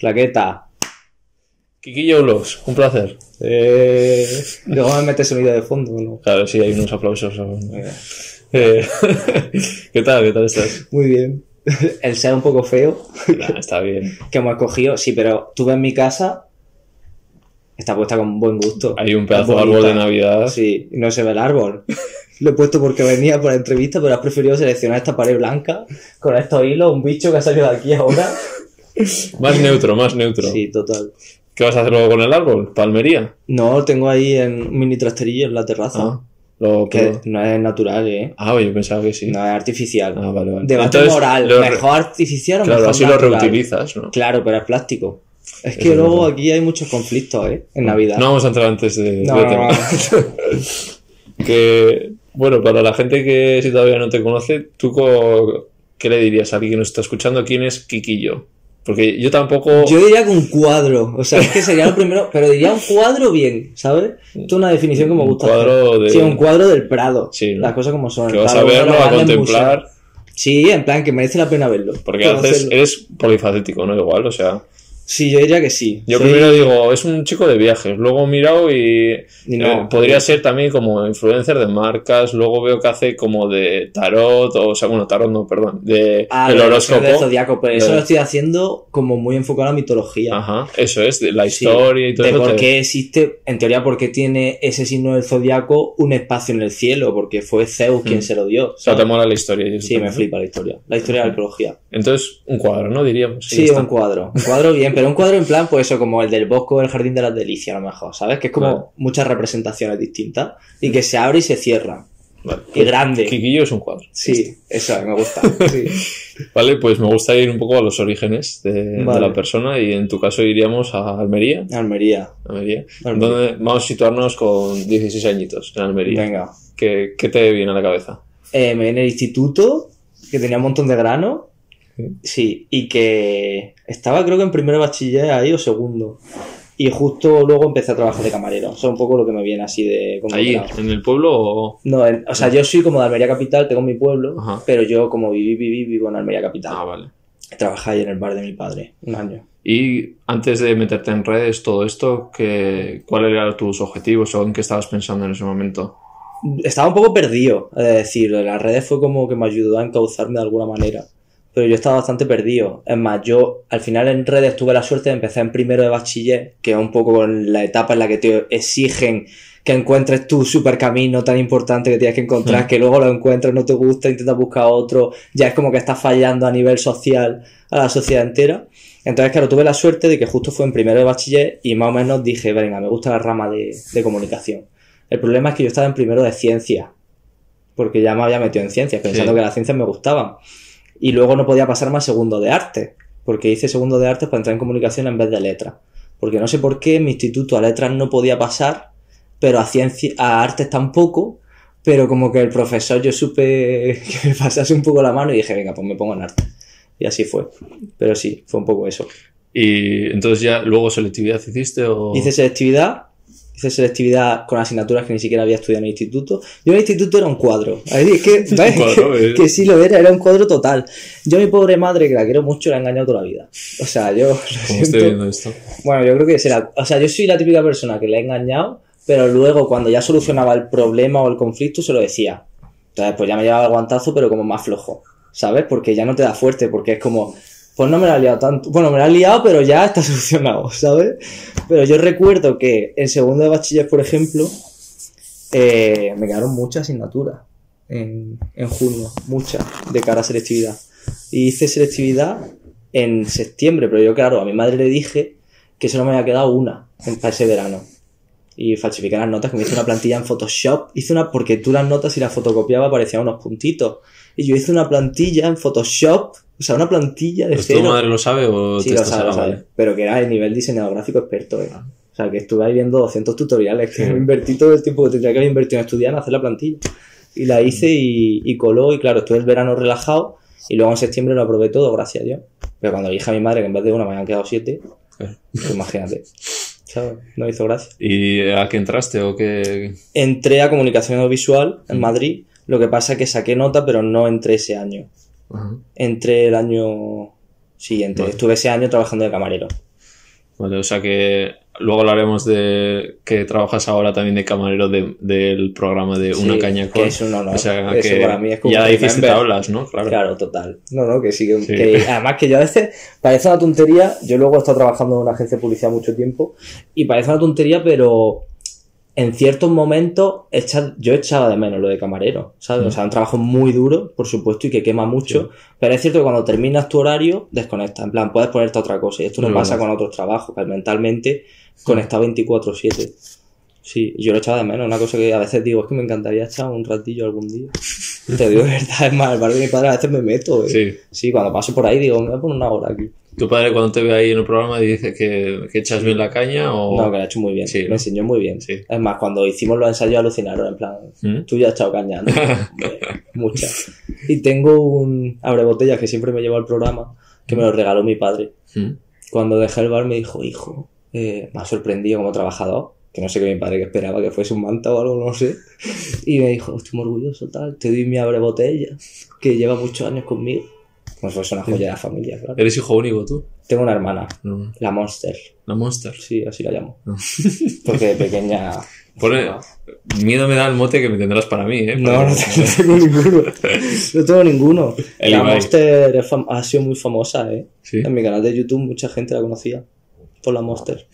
Claqueta. Quiquillo Vlogs, un placer. Eh, luego me mete sonido de fondo, ¿no? Claro, sí, hay unos aplausos. Eh, ¿Qué tal? ¿Qué tal estás? Muy bien. El ser un poco feo Nah, está bien. que hemos escogido, sí, pero tú ves mi casa, está puesta con buen gusto. Hay un pedazo de árbol de Navidad. Sí, no se ve el árbol. Lo he puesto porque venía por la entrevista, pero has preferido seleccionar esta pared blanca con estos hilos, un bicho que ha salido de aquí ahora. Más neutro, más neutro. Sí, total. ¿Qué vas a hacer luego con el árbol? ¿Palmería? No, lo tengo ahí en un mini trasterillo en la terraza. Ah, lo Que puedo- no es natural, ¿eh? Ah, yo pensaba que sí. No es artificial. Ah, vale, vale. Debate Entonces, moral. lo ¿Mejor artificial o Claro, mejor así lo reutilizas, ¿no? Claro, pero es plástico. Es que luego aquí hay muchos conflictos, ¿eh? En Navidad. No vamos a entrar antes de, No, de no, tema. no. que, bueno, para la gente que si todavía no te conoce, ¿tú co- qué le dirías a alguien que nos está escuchando? ¿Quién es Quiquillo? Porque yo tampoco... Yo diría que un cuadro, o sea, es que sería lo primero, pero diría un cuadro bien, ¿sabes? Esto es una definición que me Un gusta. cuadro hacer. de- Sí, un cuadro del Prado. Sí, ¿no? Las cosas como son. que vas a verlo, a contemplar. Sí, en plan, que merece la pena verlo. porque haces, eres polifacético, ¿no? Igual, o sea... Sí, yo diría que sí. Yo Soy- primero digo, es un chico de viajes, luego he mirado y, Y no. eh, podría ser también como influencer de marcas, luego veo que hace como de tarot, o sea, bueno, tarot no, perdón, de Ah, el de horóscopo. del zodiaco, pero eso De- lo estoy haciendo como muy enfocado a la mitología. Ajá, eso es, de la Sí, historia y todo de eso. por te- qué existe, en teoría, por qué tiene ese signo del zodiaco un espacio en el cielo, porque fue Zeus quien Mm. se lo dio. O sea, te mola la historia. y eso Sí, me flipa la historia. La historia de la arqueología. Entonces, un cuadro, ¿no? Diríamos. Sí, está. un cuadro. Un cuadro bien, pero un cuadro en plan, pues eso, como el del Bosco del Jardín de las Delicias, a lo mejor, ¿sabes? Que es como Vale. muchas representaciones distintas y que se abre y se cierra. Vale. Y grande. Quiquillo es un cuadro. Sí, eso me gusta. Sí. Vale, pues me gusta ir un poco a los orígenes de, de Vale. la persona y en tu caso iríamos a Almería. Almería. Almería. Almería. Donde vamos a situarnos con 16 añitos en Almería. Venga. ¿Qué, qué te viene a la cabeza? Eh, me viene el instituto, que tenía un montón de grano. Sí. Y que estaba creo que en primero de bachiller ahí o segundo. Y justo luego empecé a trabajar de camarero. Eso es un poco lo que me viene así de... como ¿Allí, grano. en el pueblo o...? No, en- o sea, yo soy como de Almería Capital, tengo mi pueblo, Ajá. pero yo como viví, viví, vivo en Almería Capital. Ah, vale. Trabajé ahí en el bar de mi padre, un año. Y antes de meterte en redes, todo esto, ¿qué, ¿cuáles eran tus objetivos o en qué estabas pensando en ese momento? Estaba un poco perdido, es decir, las redes fue como que me ayudó a encauzarme de alguna manera. Pero yo estaba bastante perdido. Es más, yo al final en redes tuve la suerte de empezar en primero de bachiller, que es un poco la etapa en la que te exigen que encuentres tu super camino tan importante que tienes que encontrar, Mm. que luego lo encuentras, no te gusta, intentas buscar otro, ya es como que estás fallando a nivel social a la sociedad entera. Entonces, claro, tuve la suerte de que justo fue en primero de bachiller y más o menos dije, venga, me gusta la rama de, de comunicación. El problema es que yo estaba en primero de ciencias, porque ya me había metido en ciencias, pensando Sí. que las ciencias me gustaban. Y luego no podía pasar más segundo de arte, porque hice segundo de arte para entrar en comunicación en vez de letras. Porque no sé por qué mi instituto a letras no podía pasar, pero a, ciencia, a artes tampoco. Pero como que el profesor yo supe que me pasase un poco la mano y dije, venga, pues me pongo en arte. Y así fue. Pero sí, fue un poco eso. Y entonces ya luego selectividad hiciste o... Hice selectividad, hice selectividad con asignaturas que ni siquiera había estudiado en el instituto. Yo en el instituto era un cuadro. Es que, ¿ves? cuadro, que, eh. que sí lo era, era un cuadro total. Yo a mi pobre madre, que la quiero mucho, la he engañado toda la vida. O sea, yo lo ¿Cómo siento. estoy viendo esto? Bueno, yo creo que será. O sea, yo soy la típica persona que le he engañado, pero luego cuando ya solucionaba el problema o el conflicto se lo decía. Entonces, pues ya me llevaba el guantazo, pero como más flojo. ¿Sabes? Porque ya no te da fuerte, porque es como. Pues no me la he liado tanto. Bueno, me la he liado, pero ya está solucionado, ¿sabes? Pero yo recuerdo que en segundo de bachiller, por ejemplo, eh, me quedaron muchas asignaturas en, en junio, muchas, de cara a selectividad. Y hice selectividad en septiembre, pero yo, claro, a mi madre le dije que solo me había quedado una para ese verano. Y falsifiqué las notas, que me hice una plantilla en Photoshop. Hice una, porque tú las notas, si las fotocopiaba, aparecían unos puntitos. Y yo hice una plantilla en Photoshop, o sea, una plantilla de ¿Pues ¿Tu cero. madre lo sabe o Sí, te lo estás sabe, lo ah, sabe. Pero que era el nivel diseñador gráfico experto, ¿eh? O sea, que estuve ahí viendo 200 tutoriales, que invertí todo el tiempo que tendría que haber invertido en estudiar en hacer la plantilla. Y la hice y, y coló, y claro, estuve el verano relajado, y luego en septiembre lo aprobé todo, gracias a Dios. Pero cuando le dije a mi madre que en vez de una me habían quedado siete, pues imagínate. ¿Sabes? No hizo gracia. ¿Y a qué entraste o qué...? Entré a comunicación audiovisual en Mm. Madrid, lo que pasa es que saqué nota, pero no entré ese año. Ajá. Entré el año siguiente. Vale. Estuve ese año trabajando de camarero. Vale, o sea que luego hablaremos de que trabajas ahora también de camarero de- del programa de Una Sí, Caña que con. es un honor. O sea Eso que para mí es como ya hiciste tablas, ¿no? Claro. Claro, total. No, no, que sí, que, Sí. que- además que yo a veces parece una tontería, yo luego he estado trabajando en una agencia de publicidad mucho tiempo y parece una tontería, pero en ciertos momentos echa- yo echaba de menos lo de camarero, ¿sabes? O sea, un trabajo muy duro, por supuesto, y que quema mucho, pero es cierto que cuando terminas tu horario, desconectas, en plan, puedes ponerte a otra cosa, y esto no pasa con otros trabajos, que mentalmente conectado 24/7. Sí, yo lo echaba de menos, una cosa que a veces digo, es que me encantaría echar un ratillo algún día. Te digo verdad, es más, el bar de mi padre a veces me meto. eh. Sí. Sí, cuando paso por ahí digo, me voy a poner una hora aquí. ¿Tu padre cuando te ve ahí en el programa dice que, que echas bien la caña o...? No, que lo ha hecho muy bien. Sí, me ¿no? enseñó muy bien. Sí. Es más, cuando hicimos los ensayos alucinaron, en plan, ¿Mm? tú ya has echado caña, ¿no? Muchas. Y tengo un abrebotellas que siempre me llevo al programa, que me lo regaló mi padre. ¿Mm? Cuando dejé el bar me dijo, hijo, eh, me ha sorprendido como trabajador, que no sé qué mi padre que esperaba que fuese un manta o algo, no sé. Y me dijo, estoy muy orgulloso, tal, te doy mi abrebotellas, que lleva muchos años conmigo. Como si fuese una joya de la familia, claro. ¿Eres hijo único tú? Tengo una hermana, No. la Monster. La Monster. Sí, así la llamo. No. Porque de pequeña. Pone- Miedo me da el mote que me tendrás para mí, ¿eh? No, no tengo ninguno. No tengo ninguno. El la Ibai. Monster es fam- ha sido muy famosa, ¿eh? Sí. En mi canal de YouTube mucha gente la conocía por la Monster.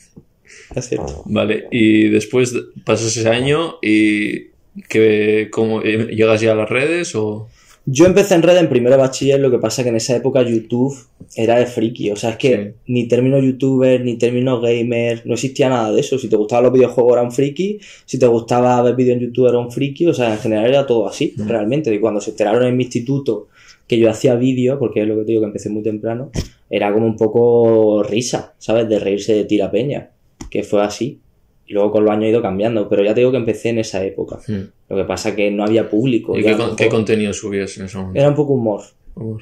Es cierto. Vale, y después de- pasas ese año y que cómo eh, llegas ya a las redes o Yo empecé en red en primero de bachiller, lo que pasa que en esa época YouTube era de friki. O sea, es que Sí. ni término youtuber, ni término gamer, no existía nada de eso. Si te gustaban los videojuegos era un friki, si te gustaba ver vídeos en YouTube era un friki, o sea, en general era todo así, Mm. realmente. Y cuando se enteraron en mi instituto que yo hacía vídeos, porque es lo que te digo que empecé muy temprano, era como un poco risa, ¿sabes? De reírse de tira peña, que fue así. Y luego con los años ha ido cambiando, pero ya te digo que empecé en esa época. Lo que pasa que no había público. ¿Y qué, con- contenido subías en ese momento? era un poco humor.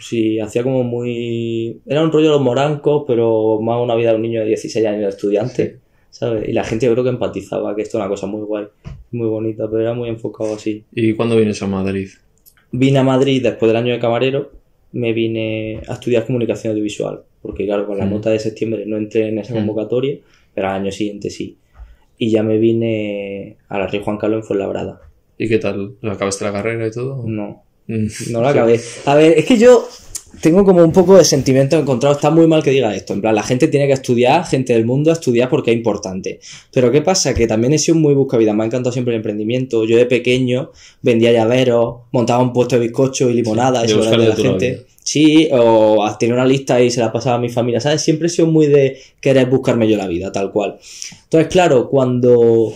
Sí, hacía como muy... Era un rollo de los morancos, pero más una vida de un niño de 16 años de estudiante, ¿sabes? Y la gente yo creo que empatizaba, que esto es una cosa muy guay, muy bonita, pero era muy enfocado así. ¿Y cuándo vienes a Madrid? Vine a Madrid después del año de camarero, me vine a estudiar comunicación audiovisual, porque claro, con la Mm. nota de septiembre no entré en esa Mm. convocatoria, pero al año siguiente sí. Y ya me vine a la Rey Juan Carlos en Fuenlabrada. ¿Y qué tal? ¿Acabaste la carrera y todo? No, Mm. No la acabé. A ver, es que yo tengo como un poco de sentimiento encontrado. Está muy mal que diga esto. En plan, la gente tiene que estudiar, gente del mundo a estudiar porque es importante. Pero ¿qué pasa? Que también he sido muy buscavida. Me ha encantado siempre el emprendimiento. Yo de pequeño vendía llaveros, montaba un puesto de bizcocho y limonada. Sí, eso de era de la gente. vida. Sí, o tenía una lista y se la pasaba a mi familia, ¿sabes? Siempre he sido muy de querer buscarme yo la vida, tal cual. Entonces, claro, cuando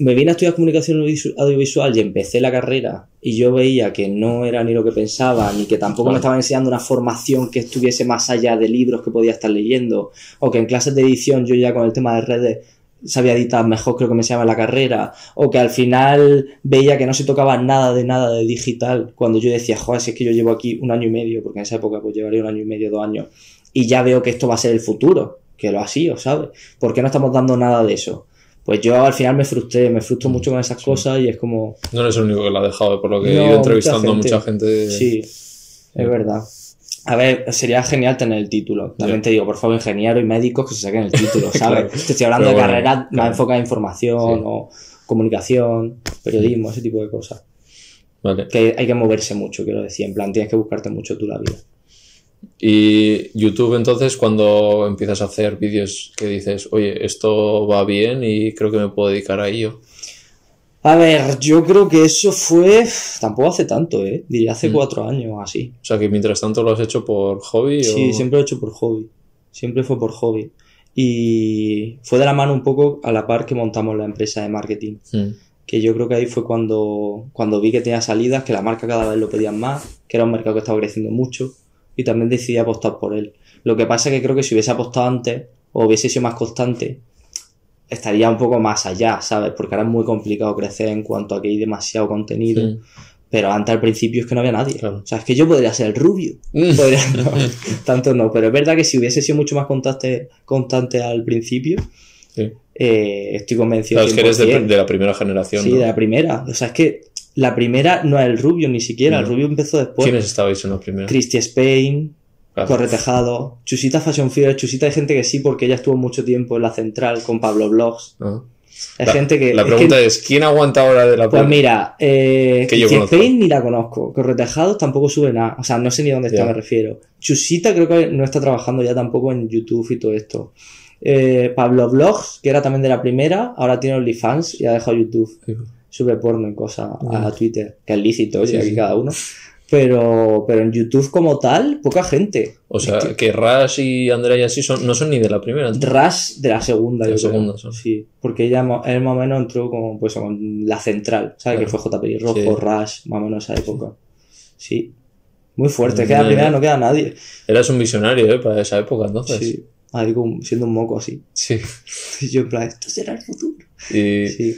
me vine a estudiar comunicación audiovisual- y empecé la carrera y yo veía que no era ni lo que pensaba, ni que tampoco me estaban enseñando una formación que estuviese más allá de libros que podía estar leyendo, o que en clases de edición yo ya con el tema de redes sabía editar mejor creo que me enseñaba en la carrera, o que al final veía que no se tocaba nada de nada de digital, cuando yo decía, joder, si es que yo llevo aquí un año y medio, porque en esa época pues llevaría un año y medio, dos años, y ya veo que esto va a ser el futuro, que lo ha sido, ¿sabes? ¿Por qué no estamos dando nada de eso? Pues yo al final me frustré, me frustro mucho con esas cosas y es como, No eres el único que lo ha dejado, por lo que he ido entrevistando a mucha mucha gente. Sí, es verdad. A ver, sería genial tener el título. También te digo, por favor, ingeniero y médicos que se saquen el título, ¿sabes? Claro. Te estoy hablando Pero de bueno, carreras más claro. enfocadas en información Sí. o comunicación, periodismo, ese tipo de cosas. Vale. Que hay, hay que moverse mucho, quiero decir. En plan, tienes que buscarte mucho tú la vida. Y YouTube, entonces, cuando empiezas a hacer vídeos que dices, oye, esto va bien y creo que me puedo dedicar a ello. A ver, yo creo que eso fue. Tampoco hace tanto, ¿eh? Diría hace Mm. cuatro años así. O sea, que mientras tanto lo has hecho por hobby Sí, o... siempre lo he hecho por hobby. Siempre fue por hobby. Y fue de la mano un poco a la par que montamos la empresa de marketing. Mm. Que yo creo que ahí fue cuando, cuando vi que tenía salidas, que la marca cada vez lo pedían más, que era un mercado que estaba creciendo mucho y también decidí apostar por él. Lo que pasa es que creo que si hubiese apostado antes o hubiese sido más constante, estaría un poco más allá, ¿sabes? Porque ahora es muy complicado crecer en cuanto a que hay demasiado contenido. Mm. Pero antes al principio es que no había nadie. Claro. O sea, es que yo podría ser el rubio. Mm. Podría- no, tanto no, pero es verdad que si hubiese sido mucho más constante, constante al principio, Sí. eh, estoy convencido. Claro, es que eres de, 100%. de la primera generación. Sí, ¿no? de la primera. O sea, es que la primera no es el rubio ni siquiera. El No. rubio empezó después. ¿Quiénes estabais en la primera? Christy Spain, Claro. Chusita Fashion Fear, Chusita hay gente que sí porque ella estuvo mucho tiempo en la central con Pablo Blogs. Ah. Hay La- gente que... La es que- pregunta es, ¿quién aguanta ahora de la Pues mira, eh, Que yo. Spain ni la conozco. Corretejados tampoco sube nada. O sea, no sé ni dónde está, me refiero. Chusita creo que no está trabajando ya tampoco en YouTube y todo esto. Eh, Pablo Vlogs, que era también de la primera, ahora tiene OnlyFans y ha dejado YouTube. Sube porno y cosas a Twitter, que es lícito, oye, Sí, aquí sí. cada uno. Pero, pero en YouTube como tal, poca gente. O sea, que Rush y Andrea y así son, no son ni de la primera. entonces. Rush de la segunda, De la segunda, son. Sí, porque ella él más o menos entró como pues con la central, ¿sabes? Claro. Que fue JPI Rojo, Sí. Rush, más o menos esa época. Sí. Muy fuerte, es que Muy la primera no queda nadie. Eras un visionario, ¿eh? Para esa época, entonces. Sí. Ahí como siendo un moco así. Sí. Y yo en plan, esto será el futuro. Y Sí.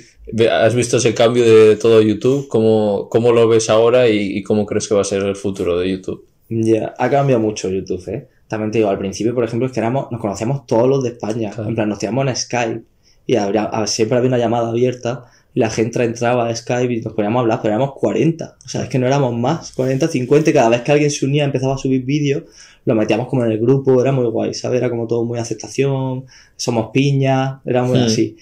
Has visto ese cambio de todo YouTube, ¿cómo, cómo lo ves ahora y, y cómo crees que va a ser el futuro de YouTube? Ya, ha cambiado mucho YouTube, ¿eh? También te digo, al principio, por ejemplo, es que éramos, nos conocíamos todos los de España. Claro. En plan, nos teníamos en Skype y habría- siempre había una llamada abierta y la gente entraba a Skype y nos poníamos a hablar, pero éramos 40. O sea, es que no éramos más, 40, 50 y cada vez que alguien se unía empezaba a subir vídeos, lo metíamos como en el grupo, era muy guay, ¿sabes? Era como todo muy aceptación, somos piña, era muy Hmm. así.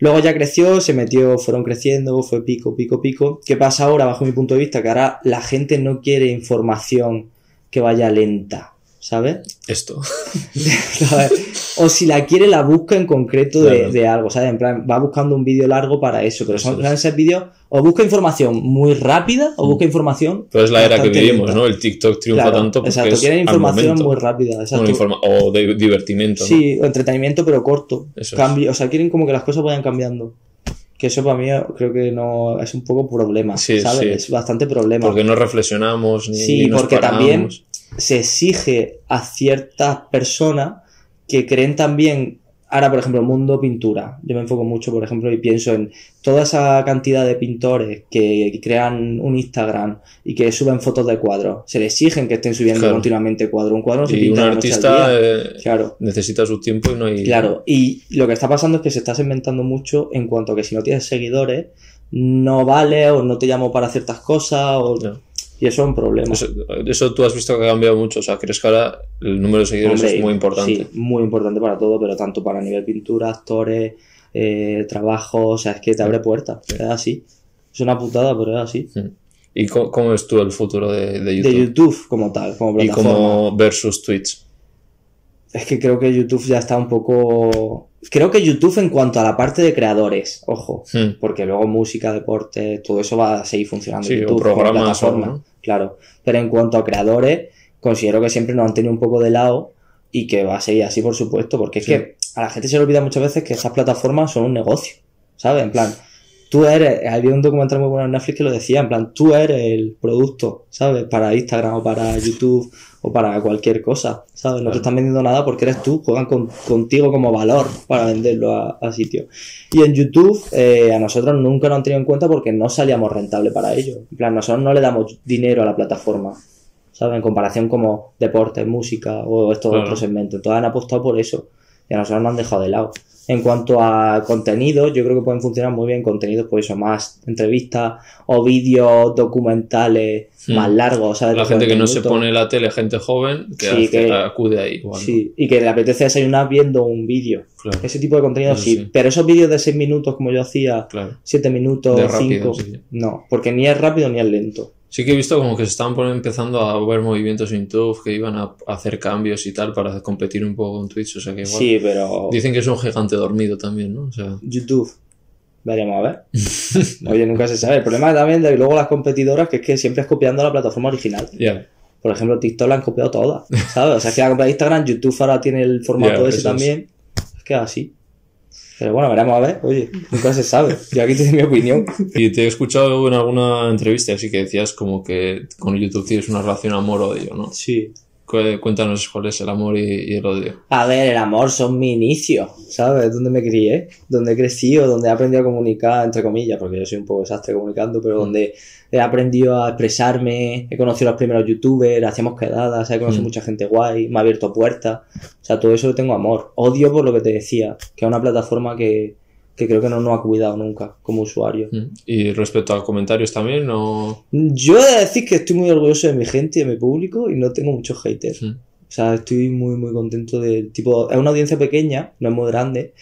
Luego ya creció, se metió, fueron creciendo, fue pico, pico, pico. ¿Qué pasa ahora, bajo mi punto de vista? Que ahora la gente no quiere información que vaya lenta, ¿sabes? Esto. O si la quiere, la busca en concreto de, Claro. de algo, ¿sabes? En plan, va buscando un vídeo largo para eso, pero son es. ser vídeos, o busca información muy rápida, o busca información. Pero es la era que vivimos, lenta. ¿no? El TikTok triunfa Claro, tanto porque exacto, es quieren información muy rápida, exacto. Informa- o de divertimento, ¿no? Sí, o entretenimiento, pero corto. Eso. Cambio, o sea, quieren como que las cosas vayan cambiando. Que eso para mí creo que no es un poco problema, Sí, ¿sabes? sí. Es bastante problema. Porque no reflexionamos ni, Sí, ni nos porque paramos. también se exige a ciertas personas que creen también, ahora por ejemplo, mundo pintura. Yo me enfoco mucho, por ejemplo, y pienso en toda esa cantidad de pintores que crean un Instagram y que suben fotos de cuadros. Se les exigen que estén subiendo Claro. continuamente cuadros. Un cuadro no se Y pinta un artista eh, Claro. necesita su tiempo y no hay... Claro, y lo que está pasando es que se está segmentando mucho en cuanto a que si no tienes seguidores, no vale o no te llamo para ciertas cosas, o... No. Y eso es un problema. Eso, eso tú has visto que ha cambiado mucho. O sea, crees que ahora el número de seguidores Hombre, es muy importante. Sí, muy importante para todo, pero tanto para nivel pintura, actores, eh, trabajo, o sea, es que te abre puertas, es así. Es una putada, pero es así. ¿Y cómo, cómo ves tú el futuro de, de YouTube? De YouTube como tal, como y como versus Twitch. Es que creo que YouTube ya está un poco... Creo que YouTube en cuanto a la parte de creadores, ojo, Hmm. porque luego música, deporte, todo eso va a seguir funcionando. Sí, YouTube como plataforma, claro. Pero en cuanto a creadores, considero que siempre nos han tenido un poco de lado y que va a seguir así, por supuesto, porque es Sí. que a la gente se le olvida muchas veces que estas plataformas son un negocio, ¿sabes? En plan, tú eres, había un documental muy bueno en Netflix que lo decía, en plan, tú eres el producto, ¿sabes? Para Instagram o para YouTube o para cualquier cosa, ¿sabes? No Claro. te están vendiendo nada porque eres tú, juegan con- contigo como valor para venderlo a, a sitio. Y en YouTube, eh, a nosotros nunca nos han tenido en cuenta porque no salíamos rentable para ello. En plan, nosotros no le damos dinero a la plataforma, ¿sabes? En comparación como deporte, música o estos Claro. otros segmentos. Todos han apostado por eso y a nosotros nos han dejado de lado. En cuanto a contenidos, yo creo que pueden funcionar muy bien contenidos, pues eso, más entrevistas o vídeos documentales Hmm. más largos, ¿sabes? La gente que no 40 se pone la tele, gente joven, que, Sí, hace- que- acude ahí. igual, ¿no? Sí, y que le apetece desayunar viendo un vídeo. Claro, Ese tipo de contenido sí. sí. Pero esos vídeos de 6 minutos como yo hacía, claro. 7 minutos, De rápido, 5, sí. no, porque ni es rápido ni es lento. Sí que he visto como que se estaban poniendo- empezando a ver movimientos en YouTube, que iban a hacer cambios y tal para competir un poco con Twitch. O sea que igual... Sí, pero Dicen que es un gigante dormido también, ¿no? O sea, YouTube. Veremos a ver. Oye, nunca se sabe. El problema también de luego las competidoras que es que siempre es copiando la plataforma original. Por ejemplo, TikTok la han copiado todas, ¿sabes? O sea, que la copia de Instagram, YouTube ahora tiene el formato Ya, ese también. Es que así. Pero bueno, veremos a ver. Oye, nunca se sabe. Yo aquí tengo mi opinión. Y te he escuchado en alguna entrevista así que decías como que con YouTube tienes una relación amor-odio, ¿no? Sí. Cu- Cuéntanos cuál es el amor y, y el odio. A ver, el amor son mi inicio, ¿sabes? Donde me crié, donde he crecido, donde he aprendido a comunicar, entre comillas, porque yo soy un poco desastre comunicando, pero donde he aprendido a expresarme, he conocido a los primeros youtubers, hacíamos quedadas, he conocido Mm. mucha gente guay, me ha abierto puertas, o sea, todo eso lo tengo amor. Odio por lo que te decía, que es una plataforma que, que creo que no nos ha cuidado nunca como usuario. Mm. Y respecto a comentarios también, no. Yo he de decir que estoy muy orgulloso de mi gente y de mi público y no tengo muchos haters. Mm. O sea, estoy muy, muy contento de, tipo, es una audiencia pequeña, no es muy grande,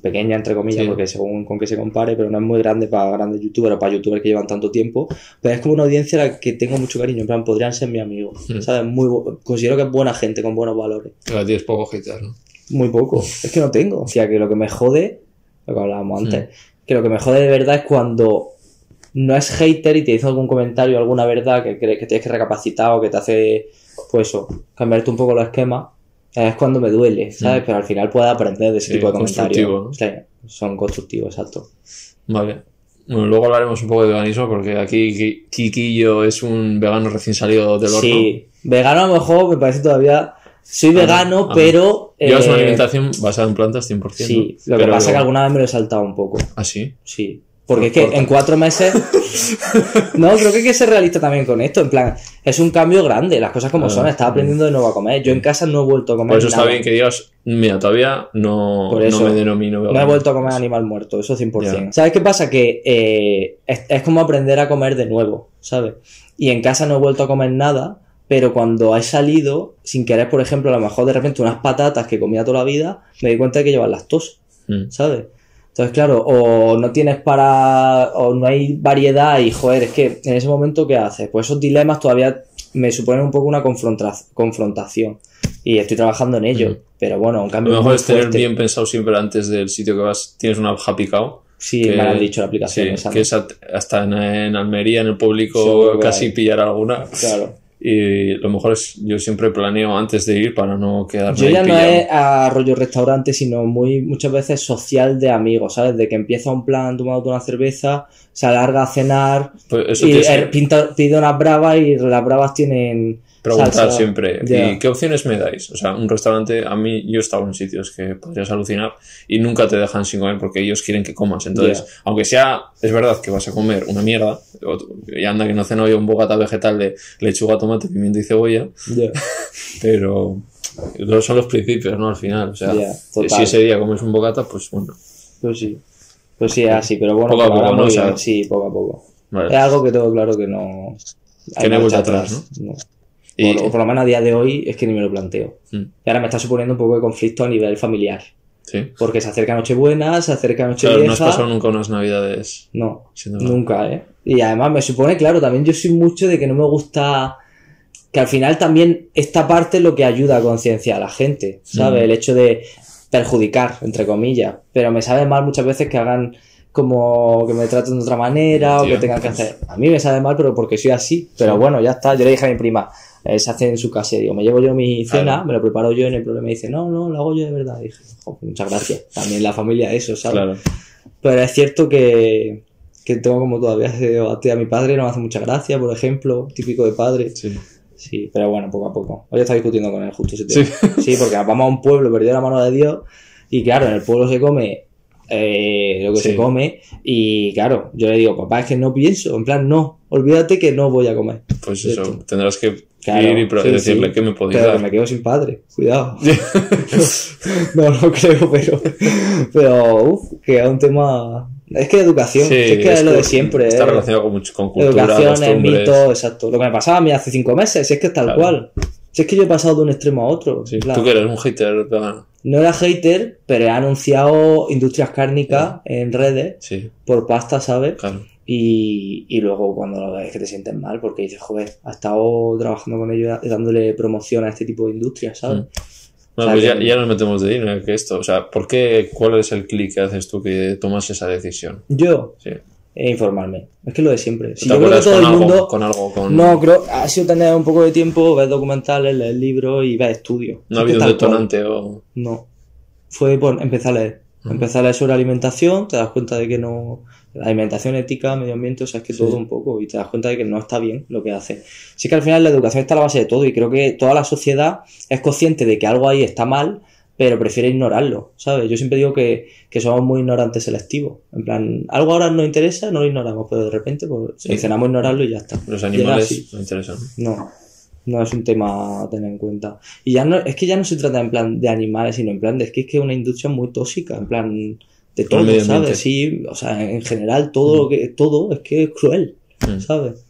pequeña entre comillas, Sí. porque según con que se compare, pero no es muy grande para grandes youtubers o para youtubers que llevan tanto tiempo, pero es como una audiencia a la que tengo mucho cariño, en plan, podrían ser mis amigos, Mm. ¿sabes? Muy, considero que es buena gente con buenos valores. Pero tienes poco hater, ¿no? Muy poco. Es que no tengo. O sea, que lo que me jode, lo que hablábamos antes, Mm. que lo que me jode de verdad es cuando no es hater y te dice algún comentario, alguna verdad que crees que tienes que recapacitar o que te hace, pues eso, cambiarte un poco los esquemas. Es cuando me duele, ¿sabes? Mm. Pero al final puedes aprender de ese Sí, tipo de comentarios. Sí, son constructivos, exacto. Vale. Bueno, luego hablaremos un poco de veganismo porque aquí Ki- Kikillo es un vegano recién salido del horno. Sí, vegano a lo mejor me parece todavía. Soy vegano, ah. pero. Llevas una eh, alimentación basada en plantas 100%. Sí, lo pero- que pasa es que alguna vez me lo he saltado un poco. ¿Ah, sí? Sí. Porque es que Corta. en cuatro meses. no, creo que hay que ser realista también con esto. En plan, es un cambio grande, las cosas como Ah, son. Estaba aprendiendo de nuevo a comer. Yo en casa no he vuelto a comer. Por eso está bien que digas, mira, todavía no, Por eso. no me denomino No vegano. he vuelto a comer animal muerto, eso 100%. Ya. ¿Sabes qué pasa? Que eh, es, es como aprender a comer de nuevo, ¿sabes? Y en casa no he vuelto a comer nada, pero cuando he salido, sin querer, por ejemplo, a lo mejor de repente unas patatas que comía toda la vida, me di cuenta de que llevan lactosa. Mm. ¿sabes? Entonces, claro, o no tienes para. o no hay variedad y, joder, es que en ese momento, ¿qué haces? Pues esos dilemas todavía me suponen un poco una confronta- confrontación. Y estoy trabajando en ello. Mm. Pero bueno, un Lo cambio. mejor muy es tener fuerte. bien pensado siempre antes del sitio que vas. Tienes una Happy Cow. Sí, que- me lo han dicho la aplicación. Sí, esa, ¿no? que es hasta en, en Almería, en el público, casi pillar alguna. Claro. Y lo mejor es, yo siempre planeo antes de ir para no quedarme Yo ahí ya no es a rollo restaurante, sino muy muchas veces social de amigos, ¿sabes? De que empieza un plan tomándote una cerveza, se alarga a cenar Pues y pinta- pide unas bravas y las bravas tienen preguntar salsa. siempre. Ya. ¿Y qué opciones me dais? O sea, un restaurante, a mí, yo he estado en sitios que podrías alucinar y nunca te dejan sin comer porque ellos quieren que comas. Entonces, Ya. aunque sea, es verdad que vas a comer una mierda, y anda que no ceno yo un bogata vegetal de lechuga, tomate, pimiento y cebolla, Ya. pero son los principios, ¿no? Al final, o sea, si ese día comes un bogata, pues bueno. Pues sí. Pues sí, así, pero bueno, Poco a poco, ¿no? O sea, sí, poco a poco. Vale. Es algo que tengo claro que no. Que no hay vuelta atrás, ¿no? Y- por lo menos a día de hoy es que ni me lo planteo. Mm, Y ahora me está suponiendo un poco de conflicto a nivel familiar. sí. Porque se acerca Nochebuena, se acerca Claro, no has Nochevieja. pasado nunca unas navidades No, nunca, ¿eh? Y además me supone, claro, también yo soy mucho de que no me gusta. Que al final también esta parte es lo que ayuda a concienciar a la gente, ¿sabes? Mm. El hecho de perjudicar, entre comillas. Pero me sabe mal muchas veces que hagan como que me traten de otra manera o que tengan que hacer. A mí me sabe mal, pero porque soy así. Pero Sí. bueno, ya está. Yo le dije a mi prima, eh, se hace en su casa. Digo, me llevo yo mi cena, Claro. me lo preparo yo en el problema. Y dice, no, no, lo hago yo de verdad. Y dije, "Jo, muchas gracias. También la familia, eso, ¿sabes? Claro. Pero es cierto que, que tengo como todavía ese debate. A mi padre no me hace mucha gracia, por ejemplo, típico de padre. Sí. Sí, pero bueno, poco a poco. Hoy está discutiendo con él justo ese tema. Sí. Sí, porque vamos a un pueblo perdido la mano de Dios y claro, en el pueblo se come eh, lo que Sí. se come y claro, yo le digo, papá, es que no pienso, en plan, no, olvídate que no voy a comer. Pues eso, tendrás que Claro, ir y sí, decirle sí. que me podéis Pero dar. me quedo sin padre, cuidado. no, no creo, pero, pero uf, que es un tema... Es que educación, Sí, es que es lo de siempre. Está eh. relacionado con, con cultura, Educación, es mito, exacto. Lo que me pasaba a mí hace cinco meses, es que es tal Claro. cual. Si es que yo he pasado de un extremo a otro. Sí. Tú que eres un hater vegano. No era hater, pero he anunciado industrias cárnicas en redes Sí, por pasta, ¿sabes? claro. Y, y luego cuando lo ves que te sientes mal, porque dices, joder, ha estado trabajando con ellos dándole promoción a este tipo de industrias, ¿sabes? Mm. Bueno, O sea, pues ya, nos metemos de lleno en que esto. O sea, ¿por qué, ¿cuál es el clic que haces tú que tomas esa decisión? Yo, Sí. E informarme. Es que es lo de siempre. Si ¿Te yo creo que todo el algo, mundo. con algo, con... No, creo. Ha sido tener un poco de tiempo, ver documentales, leer libros y ver estudios. ¿No ha habido un cual. detonante o...? No. Fue por empezar a leer. Empezar a leer sobre alimentación, te das cuenta de que no. La alimentación ética, medio ambiente, o sea, es que Sí. todo un poco. Y te das cuenta de que no está bien lo que hace. Sí que al final la educación está a la base de todo. Y creo que toda la sociedad es consciente de que algo ahí está mal, pero prefiere ignorarlo, ¿sabes? Yo siempre digo que, que somos muy ignorantes selectivos. En plan, algo ahora nos interesa, no lo ignoramos, pero de repente pues, Sí. ignorarlo y ya está. Los animales no interesan. No, no es un tema a tener en cuenta. Y ya no, es que ya no se trata en plan de animales, sino en plan de es que es que es una industria muy tóxica, en plan de todo. ¿sabes? Sí, o sea, en general todo lo que, todo es que es cruel, Mm. ¿sabes?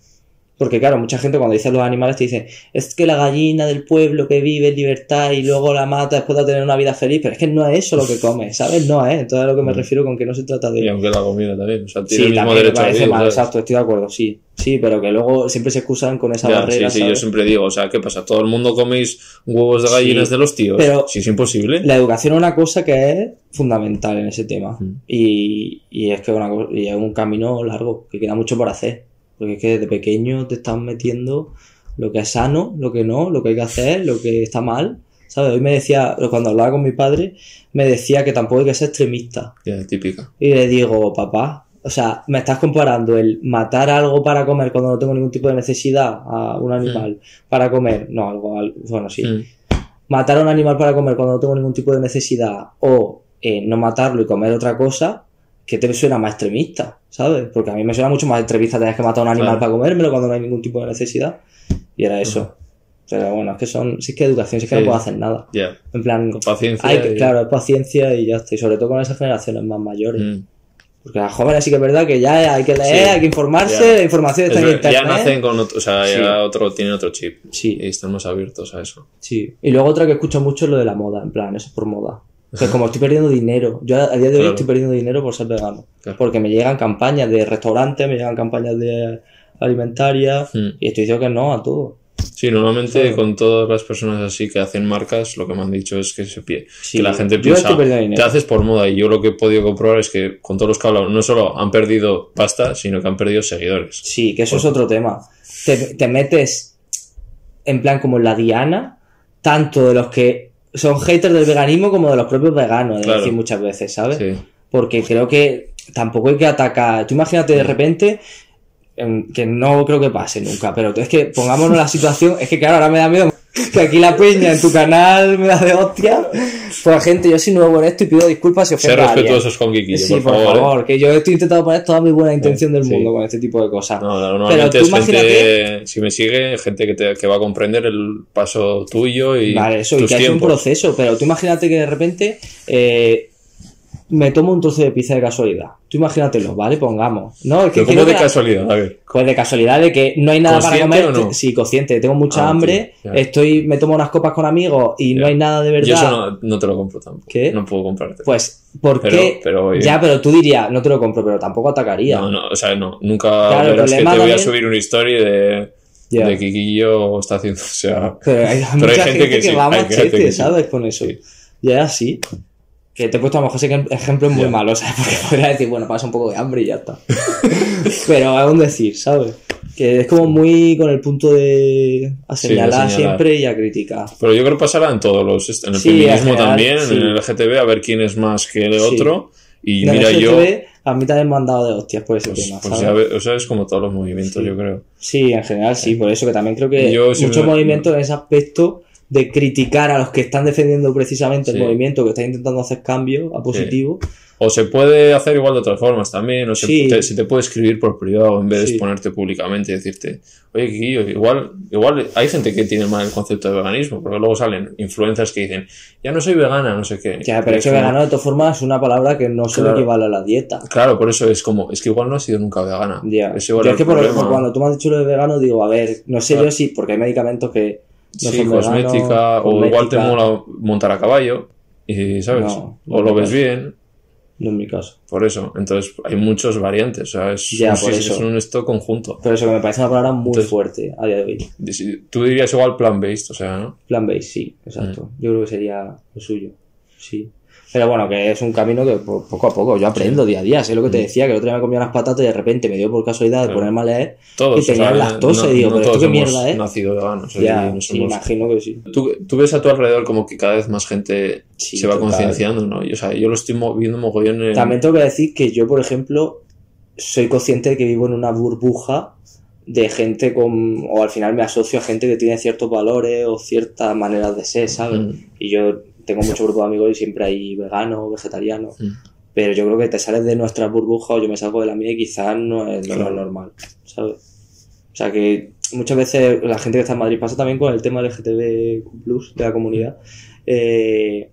Porque claro, mucha gente cuando dice los animales te dice, es que la gallina del pueblo que vive en libertad y luego la mata después de tener una vida feliz, pero es que no es eso lo que come, ¿sabes? No es. Entonces a lo que me refiero con que no se trata de... Y aunque la comida también. O sea, tiene Sí, el mismo me derecho a parece vivir, mal, exacto, estoy de acuerdo, sí. Sí, pero que luego siempre se excusan con esa Ya, barrera, sí, sí, yo ¿sabes? siempre digo, o sea, ¿qué pasa? ¿Todo el mundo coméis huevos de gallinas Sí, de los tíos? pero- si es imposible. La educación es una cosa que es fundamental en ese tema. Mm. Y, y es que una co- y es un camino largo, que queda mucho por hacer. Porque es que desde pequeño te están metiendo lo que es sano, lo que no, lo que hay que hacer, lo que está mal. ¿Sabes? Hoy me decía, cuando hablaba con mi padre, me decía que tampoco hay que ser extremista. Ya, típica. Y le digo, papá, o sea, me estás comparando el matar algo para comer cuando no tengo ningún tipo de necesidad a un animal para comer. No, algo, al- bueno, sí. Mm. Matar a un animal para comer cuando no tengo ningún tipo de necesidad o eh, no matarlo y comer otra cosa, que te suena más extremista, ¿sabes? Porque a mí me suena mucho más extremista tener que matar a un animal Claro. para comérmelo cuando no hay ningún tipo de necesidad. Y era eso. Pero bueno, es que son, sí es que educación, sí es que Sí. no puedo hacer nada. Ya, En plan, con paciencia. hay que, y- claro, es paciencia y ya está. Y sobre todo con esas generaciones más mayores. Mm. Porque las jóvenes sí que es verdad que ya hay que leer, Sí, hay que informarse, la información Es está en ver- internet. ya nacen con otro, o sea, Sí. ya otro, tienen otro chip. Sí, Y están más abiertos a eso. sí. Y luego otra que escucho mucho es lo de la moda, en plan, eso es por moda. O sea, como estoy perdiendo dinero, yo a a día de hoy Claro. estoy perdiendo dinero por ser vegano. Claro. Porque me llegan campañas de restaurantes, me llegan campañas de alimentarias Mm. y estoy diciendo que no a todo. Sí, normalmente Claro. con todas las personas así que hacen marcas, lo que me han dicho es que se pie, Sí, que la gente piensa, te haces por moda. Y yo lo que he podido comprobar es que con todos los que he hablado, no solo han perdido pasta, sino que han perdido seguidores. Sí, que eso es otro tema. Te, te metes en plan como en la diana, tanto de los que son haters del veganismo como de los propios veganos, es Claro. decir, muchas veces, ¿sabes? Sí. Porque creo que tampoco hay que atacar. Tú imagínate de repente, em, que no creo que pase nunca, pero es que pongámonos la situación, es que claro, ahora me da miedo que aquí la peña en tu canal me da de hostia. Pues gente, yo soy nuevo en esto y pido disculpas si Ser ofendo alguien. respetuosos con Kiki, Sí, por, por favor. favor, ¿eh? que yo estoy intentando poner toda mi buena intención del Sí. mundo con este tipo de cosas. No, no, normalmente Pero tú es gente, imagínate- si me sigue, gente que, te, que va a comprender el paso tuyo y Vale, eso, y que hay un tiempos. proceso, pero tú imagínate que de repente eh, me tomo un trozo de pizza de casualidad. Tú imagínatelo, ¿vale? Pongamos. No, es que Pero creo ¿Cómo de la- casualidad? A ver. Pues de casualidad de que no hay nada para ¿Consciente comer. o no? Sí, consciente. Tengo mucha Ah, hambre, tío, estoy, me tomo unas copas con amigos y no hay nada de verdad. Yo eso no, no te lo compro tampoco. ¿Qué? No puedo comprarte. Pues, ¿por qué? pero, ya, pero tú dirías, no te lo compro, pero tampoco atacaría. No, no, o sea, no. Nunca Claro, verás que te voy a subir una historia de, Ya. de que Kikillo está haciendo. O sea, Pero hay, Pero hay gente, gente que, que sí, va hay más gente chete, que sí. ¿sabes? Con eso. Sí. Ya así. Que te he puesto a lo mejor ese ejemplo es muy malo, ¿sabes? Porque podría decir, bueno, pasa un poco de hambre y ya está. Pero un decir, ¿sabes? Que es como muy con el punto de a Sí, señalar, de señalar. siempre y a criticar. pero yo creo que pasará en todos los. En el Sí, feminismo general, también, sí. en el LGTB, a ver quién es más que el Sí. otro. Y mira, yo. A mí también me han dado de hostias por ese Pues, tema, pues ¿sabes? ya o sea, es como todos los movimientos, Sí. yo creo. Sí, en general sí, por eso que también creo que Yo sí muchos me- movimientos en ese aspecto de criticar a los que están defendiendo precisamente Sí. el movimiento, que está intentando hacer cambios a positivo. O se puede hacer igual de otras formas también, o se, Sí. te, se te puede escribir por privado en vez de Sí. exponerte públicamente y decirte, oye, Kikillo, igual, igual hay gente que tiene mal el concepto de veganismo, porque luego salen influencers que dicen, ya no soy vegana, no sé qué. Ya, pero es que como- vegano de todas formas es una palabra que no Claro. equivale a la dieta. Claro, por eso es como, es que igual no ha sido nunca vegana. Ya. Es Yo igual es el que por, por cuando tú me has dicho lo de vegano, digo, a ver, no sé Claro. yo si, porque hay medicamentos que no sí, cosmética, o igual te mola montar a caballo, y, ¿sabes? No, o lo ves bien, No es mi caso. por eso. Entonces, hay muchas variantes, o sea, es, Ya, un, por sí, eso. es un esto conjunto. Pero eso que me parece una palabra muy Entonces- fuerte a día de hoy. Tú dirías igual plant-based, o sea, ¿no? Plan base, sí, exacto. Mm. Yo creo que sería lo suyo. Sí. Pero bueno, que es un camino que po- poco a poco yo aprendo día a día. Sé lo que te decía, que el otro día me comía unas patatas y de repente me dio por casualidad de Mm. Ponerme a leer. Todos. Y tenían lactosa, y digo, pero ¿esto qué mierda es? nacido veganos. Ya, no sí, somos- imagino que sí. ¿Tú, tú ves a tu alrededor como que cada vez más gente Sí, se va concienciando, ¿no? Y, o sea, yo lo estoy viendo mogollón en... También tengo que decir que yo, por ejemplo, soy consciente de que vivo en una burbuja de gente con. o al final me asocio a gente que tiene ciertos valores o ciertas maneras de ser, ¿sabes? Mm. Y yo tengo mucho grupo de amigos y siempre hay veganos, vegetarianos. Mm. Pero yo creo que te sales de nuestra burbuja o yo me salgo de la mía y quizás no es lo Claro. normal, ¿sabes? O sea que muchas veces la gente que está en Madrid pasa también con el tema del GTB Plus de la comunidad. eh,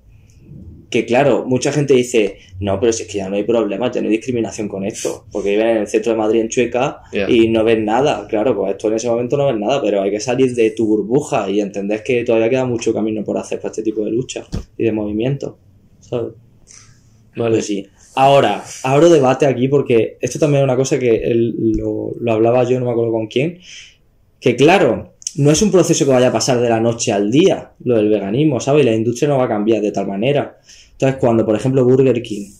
que claro, mucha gente dice, no, pero si es que ya no hay problemas, ya no hay discriminación con esto, porque viven en el centro de Madrid, en Chueca, y no ven nada. Claro, pues esto en ese momento no ven nada, pero hay que salir de tu burbuja y entender que todavía queda mucho camino por hacer para este tipo de lucha y de movimiento. ¿Sabes? Vale. Pues sí. Ahora, abro debate aquí porque esto también es una cosa que él- lo, lo hablaba yo, no me acuerdo con quién, que claro, no es un proceso que vaya a pasar de la noche al día, lo del veganismo, ¿sabes? Y la industria no va a cambiar de tal manera. Entonces, cuando, por ejemplo, Burger King,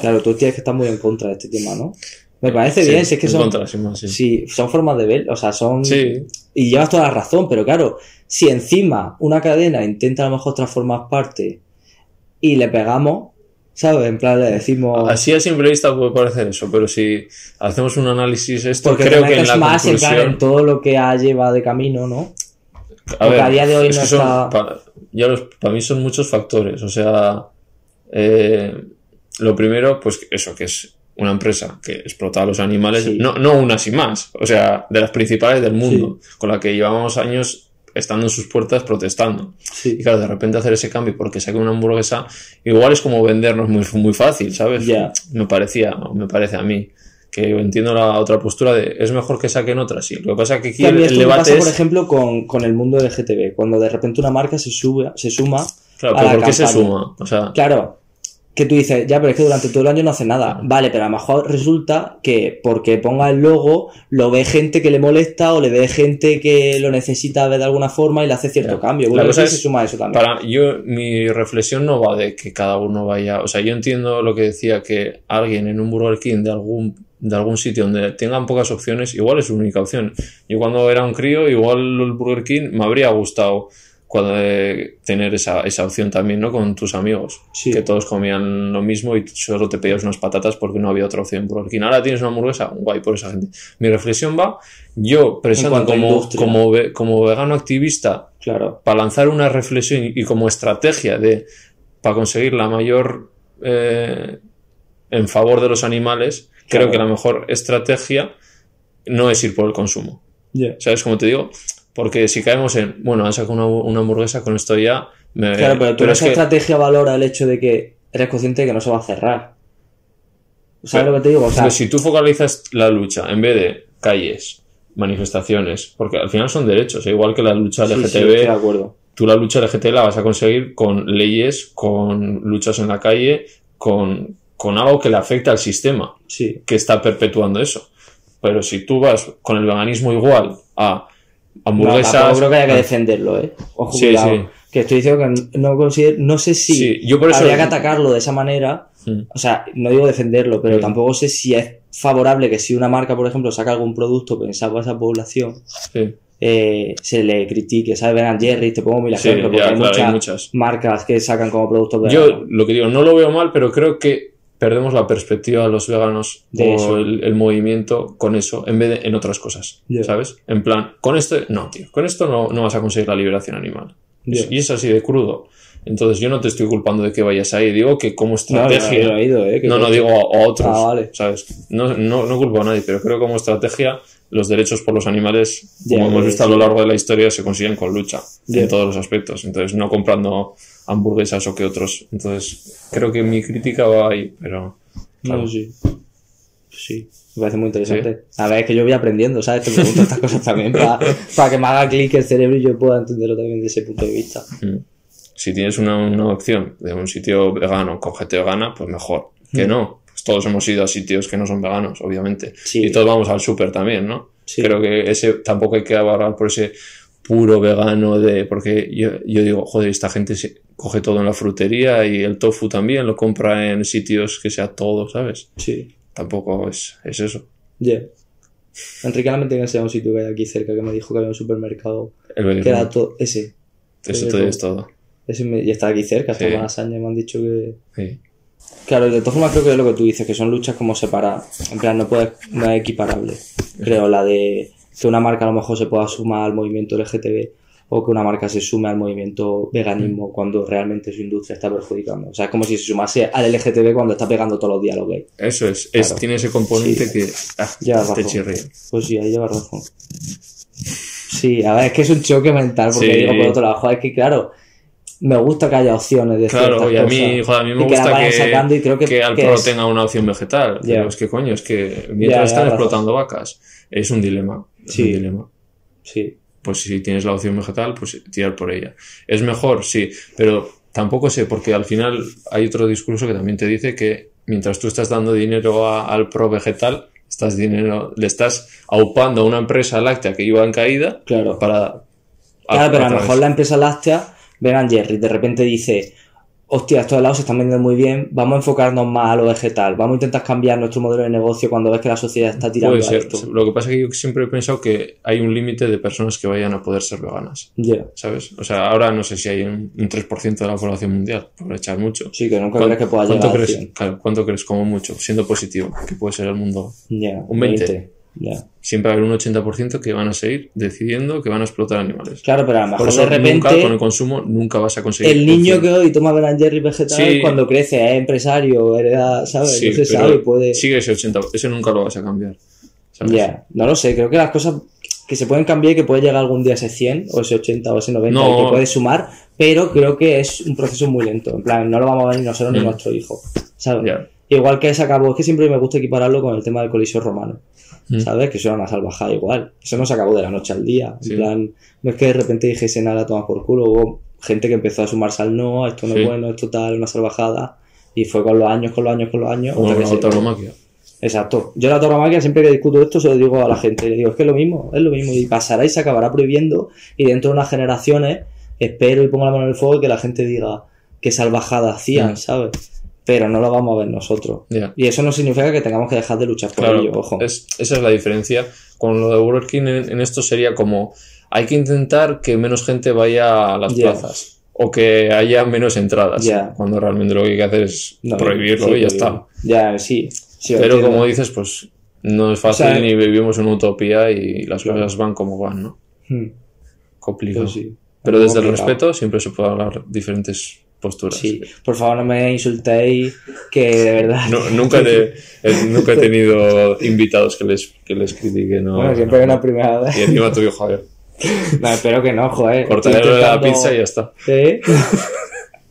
claro, tú tienes que estar muy en contra de este tema, ¿no? Me parece Sí, bien, si es que en son, contra, sí. sí, son formas de ver, o sea, son... Sí, Y llevas toda la razón, pero claro, si encima una cadena intenta a lo mejor transformar parte y le pegamos, ¿sabes? En plan le decimos... Así a simple vista puede parecer eso, pero si hacemos un análisis esto, porque creo que en la más en, plan, conclusión... en todo lo que ha llevado de camino, ¿no? A ver, a día de hoy no está- pa- ya los- para mí son muchos factores. O sea, eh, lo primero, pues eso, que es una empresa que explota a los animales, Sí. no, no una sin más, o sea, de las principales del mundo, con la que llevamos años estando en sus puertas protestando. Sí. Y claro, de repente hacer ese cambio porque saque una hamburguesa, igual es como vendernos muy, muy fácil, ¿sabes? Me parecía, me parece a mí. Que entiendo la otra postura de es mejor que saquen otra, sí. Lo que pasa es que aquí a el, el debate pasa, es. por ejemplo, con, con el mundo LGTB. Cuando de repente una marca se sube, se suma. Claro, a pero la ¿por qué se suma? O sea, Claro, que tú dices, ya, pero es que durante todo el año no hace nada. Vale, pero a lo mejor resulta que porque ponga el logo, lo ve gente que le molesta o le ve gente que lo necesita de alguna forma y le hace cierto cambio. La Burger cosa es- se suma a eso también. para yo, mi reflexión no va de que cada uno vaya. O sea, yo entiendo lo que decía que alguien en un Burger King de algún de algún sitio donde tengan pocas opciones, igual es su única opción. Yo cuando era un crío, igual el Burger King me habría gustado cuando, eh, tener esa, esa opción también, ¿no? Con tus amigos. Sí. Que todos comían lo mismo y solo te pedías unas patatas porque no había otra opción Burger King. Ahora tienes una hamburguesa, guay por esa gente. Mi reflexión va, yo a como, como, ve- como vegano activista Claro. para lanzar una reflexión y, y como estrategia de para conseguir la mayor eh, en favor de los animales, Claro. creo que la mejor estrategia no es ir por el consumo. Ya. ¿Sabes cómo te digo? Porque si caemos en, bueno, han sacado una, una hamburguesa, con esto ya. me- Claro, pero es esa que- estrategia valora el hecho de que eres consciente de que no se va a cerrar. ¿Sabes Pero- lo que te digo? O sea, Pero si tú focalizas la lucha en vez de calles, manifestaciones, porque al final son derechos, igual que la lucha sí, sí, LGTB, de acuerdo. tú la lucha LGTB la vas a conseguir con leyes, con luchas en la calle, con, con algo que le afecta al sistema, Sí. que está perpetuando eso. Pero si tú vas con el veganismo igual a No, hamburguesas... tampoco creo que haya que defenderlo, ¿eh? Ojo, Sí. Que estoy diciendo que no considero, no sé si Sí, yo por eso- habría que atacarlo de esa manera. Mm. O sea, no digo defenderlo, pero tampoco sé si es favorable que si una marca, por ejemplo, saca algún producto pensado para esa población, eh, se le critique, ¿sabes? Ben Jerry, te pongo mil ejemplos, porque ya, hay, claro, muchas hay muchas. marcas que sacan como productos Yo lo que digo, no lo veo mal, pero creo que perdemos la perspectiva de los veganos De o el, el movimiento con eso en vez de en otras cosas. ¿sabes? En plan, con esto, no, tío, con esto no, no vas a conseguir la liberación animal. Es- Y es así de crudo. Entonces yo no te estoy culpando de que vayas ahí, digo que como estrategia... no, ¿eh? No, no creo- digo a, otros, Ah, vale. ¿sabes? No, no, no culpo a nadie, pero creo que como estrategia los derechos por los animales, como hemos visto a lo largo de la historia, se consiguen con lucha en todos los aspectos. Entonces, no comprando hamburguesas o que otros. Entonces, creo que mi crítica va ahí, pero... claro. No, sí. Sí, me parece muy interesante. A ver, es que yo voy aprendiendo, ¿sabes? Te pregunto estas cosas también para que me haga clic el cerebro y yo pueda entenderlo también desde ese punto de vista. Mm. Si tienes una, una opción de un sitio vegano con gente vegana, pues mejor. Que Mm. no, pues todos hemos ido a sitios que no son veganos, obviamente. Sí. Y todos vamos al súper también, ¿no? Sí. Creo que ese tampoco hay que abarrar por ese puro vegano de porque yo, yo digo, joder, esta gente se coge todo en la frutería y el tofu también lo compra en sitios que sea todo, ¿sabes? Sí, Tampoco es, es eso. ya. Enrique Lame tiene que enseñar un sitio que hay aquí cerca que me dijo que había un supermercado El que era todo ese. Eso te es todo. ese me- y está aquí cerca, está Sí. más años me han dicho que... Sí. Claro, de todas formas creo que es lo que tú dices, que son luchas como separadas. En plan, no, puedes, no es equiparable. Creo la de que una marca a lo mejor se pueda sumar al movimiento LGTB o que una marca se sume al movimiento veganismo Mm. cuando realmente su industria está perjudicando. O sea, es como si se sumase al LGTB cuando está pegando todos los días a los gays. Eso es. es Claro. tiene ese componente Sí. que ah, te razón. chirría. Pues sí, ahí lleva razón. Sí, a ver, es que es un choque mental porque Sí. digo por otro lado, joder, es que claro, me gusta que haya opciones de Claro, y a mí, cosas joder, a mí me gusta que, sacando y creo que, que al que pro es- tenga una opción vegetal. Ya. Pero es que coño, es que mientras están razón. explotando vacas, es un dilema. Es Sí. un dilema. Sí, Pues si tienes la opción vegetal, pues tirar por ella. Es mejor, sí, pero tampoco sé, porque al final hay otro discurso que también te dice que mientras tú estás dando dinero a- al pro vegetal, estás dinero, le estás aupando a una empresa láctea que iba en caída claro. para. Claro, pero a lo mejor la empresa láctea, Vegan Jerry, de repente dice, hostia, estos helados se están vendiendo muy bien, vamos a enfocarnos más a lo vegetal, vamos a intentar cambiar nuestro modelo de negocio cuando ves que la sociedad está tirando Puede a ser. esto. Lo que pasa es que yo siempre he pensado que hay un límite de personas que vayan a poder ser veganas. Ya. ¿Sabes? O sea, ahora no sé si hay un, un 3% de la población mundial, por echar mucho. Sí, que nunca ¿Cuán- crees que pueda ¿Cuánto llegar a crees? 100. Claro, ¿cuánto crees como mucho? Siendo positivo, que puede ser el mundo. Un 20. Ya. Siempre va a haber un 80% que van a seguir decidiendo que van a explotar animales. Claro, pero a lo mejor de repente nunca con el consumo nunca vas a conseguir. el niño función. que hoy toma Ben Jerry vegetal Sí. cuando crece es empresario, hereda, ¿sabes? Sí, no se sabe, puede... Sigue ese 80%, ese nunca lo vas a cambiar. Ya, no lo sé, creo que las cosas que se pueden cambiar y que puede llegar algún día a ese 100 o ese 80 o ese 90 No. y que puede sumar, pero creo que es un proceso muy lento. En plan, no lo vamos a ver ni nosotros ni Mm. nuestro hijo, ¿sabes? Ya. Igual que se acabó, es que siempre me gusta equipararlo con el tema del coliseo romano, Mm. ¿sabes? Que eso era una salvajada igual. Eso no se acabó de la noche al día. Sí. En plan, no es que de repente dijese nada, toma por culo. Hubo gente que empezó a sumarse al no, esto no Sí. es bueno, esto tal, una salvajada. Y fue con los años, con los años, con los años. Como la tauromaquia. Exacto. Yo la tauromaquia siempre que discuto esto se lo digo a la gente. Le digo, es que es lo mismo, es lo mismo. Y pasará y se acabará prohibiendo. Y dentro de unas generaciones, espero y pongo la mano en el fuego que la gente diga qué salvajada hacían, Mm. ¿sabes? Pero no lo vamos a ver nosotros. Y eso no significa que tengamos que dejar de luchar por Claro, ello, ojo. es- esa es la diferencia. Con lo de Burger King en, en esto sería como hay que intentar que menos gente vaya a las plazas o que haya menos entradas. Ya. Cuando realmente lo que hay que hacer es No, prohibirlo sí, y ya prohibirlo. está. Ya, sí. sí, Pero entiendo. como dices, pues no es fácil O sea, ni vivimos en una utopía y las Claro. cosas van como van, ¿no? Hmm, Complicado. pues sí. Pero desde el respeto siempre se puede hablar diferentes posturas. Sí, por favor no me insultéis, que de verdad. No- nunca, te- eh, nunca he tenido invitados que les, que les critiquen. ¿no? Bueno, siempre hay una primera vez. Y encima tu hijo, a ver, No, espero que no, joder. cortarle Estoy la intentando- pizza y ya está.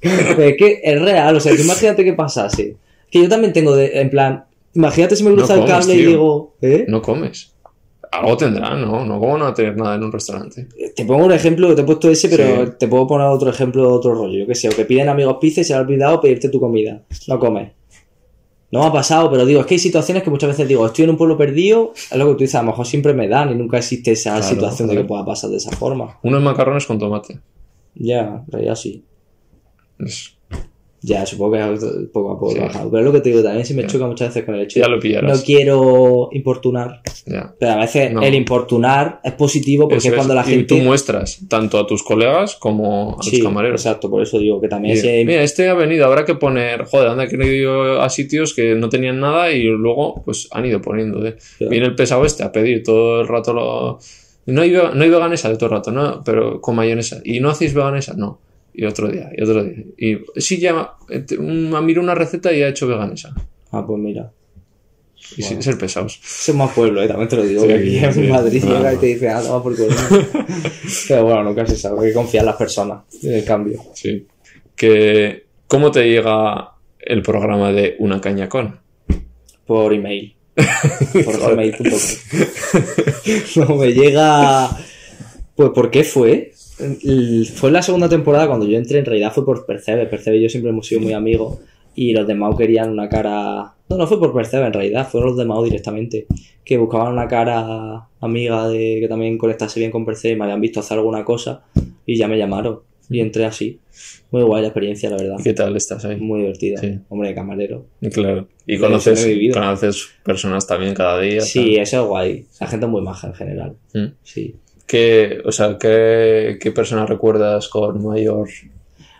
Pero es que es real, o sea, tú imagínate que pasase. Que yo también tengo de, en plan, imagínate si me cruza No el cable y digo, ¿eh? No comes. Algo tendrán, ¿no? No como no va a tener nada en un restaurante. Te pongo un ejemplo, que te he puesto ese, pero Sí. te puedo poner otro ejemplo de otro rollo. Yo que sé, o que piden amigos pizza y se ha olvidado pedirte tu comida. No comes. No ha pasado, pero digo, es que hay situaciones que muchas veces digo, estoy en un pueblo perdido, es lo que tú dices, a lo mejor siempre me dan y nunca existe esa Claro, situación de que pueda pasar de esa forma. Unos macarrones con tomate. Ya, en realidad sí. Es- Ya, supongo que poco a poco Sí. bajado. Pero es lo que te digo, también sí me Ya. choca muchas veces con el hecho Ya de lo no quiero importunar. Ya. Pero a veces No. el importunar es positivo porque Eso es cuando la Y gente. tú muestras tanto a tus colegas como a Sí, los camareros. Exacto, por eso digo que también Y, si hay- Mira, este ha venido, habrá que poner, joder, anda que he ido a sitios que no tenían nada y luego pues han ido poniendo. ¿eh? Viene el pesado este a pedir todo el rato lo... No hay, no hay veganesa de todo el rato, ¿no? Pero con mayonesa. ¿Y no hacéis veganesa? No. Y otro día, y otro día. Y sí, ya eh, te- un- miro una receta y ha hecho veganesa. Ah, pues mira. Y Wow. ser pesados. Somos pueblo, ¿eh? también te lo digo. Sí, que aquí en sí. Madrid llega y te dice, ah, toma por culo. Pero bueno, nunca se sabe. Hay que confiar en las personas. En el cambio. Sí. Que, ¿Cómo te llega el programa de Una Caña Con? Por email. Por gmail.com. No, me llega. Pues, ¿por qué fue? Fue en la segunda temporada cuando yo entré, en realidad fue por Percebe. Percebe y yo siempre hemos sido muy amigos. Y los de Mau querían una cara. No, no fue por Percebe en realidad, fueron los de Mau directamente. Que buscaban una cara amiga de que también conectase bien con Percebe y me habían visto hacer alguna cosa. Y ya me llamaron. Y entré así. Muy guay la experiencia, la verdad. ¿Y ¿Qué tal estás ahí? Muy divertida. Sí. Hombre, de camarero. Claro. Y conoces, conoces personas también cada día. Sí, eso es guay. La gente es muy maja en general. tal. Mm. Sí. ¿Qué, o sea, ¿qué, qué persona recuerdas con mayor?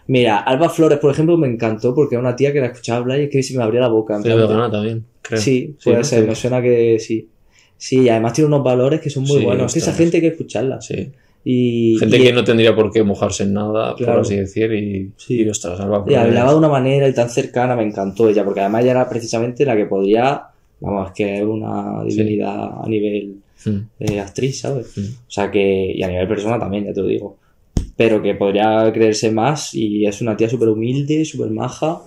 Mira, Alba Flores, por ejemplo, me encantó porque era una tía que la escuchaba hablar y es que se me abría la boca. vegana también, creo. Sí, puede ser, Sí. me suena que sí. Sí, y además tiene unos valores que son muy Sí, buenos. Es que esa gente hay que escucharla. Sí. Y, Gente y- que no tendría por qué mojarse en nada, Claro. por así decir, y, Sí. y ostras, Alba y Flores. hablaba de una manera y tan cercana, me encantó ella, porque además ella era precisamente la que podría, vamos, que es una divinidad a nivel. Eh, actriz, ¿sabes? Mm. O sea que, y a nivel persona también, ya te lo digo. pero que podría creerse más y es una tía súper humilde, súper maja.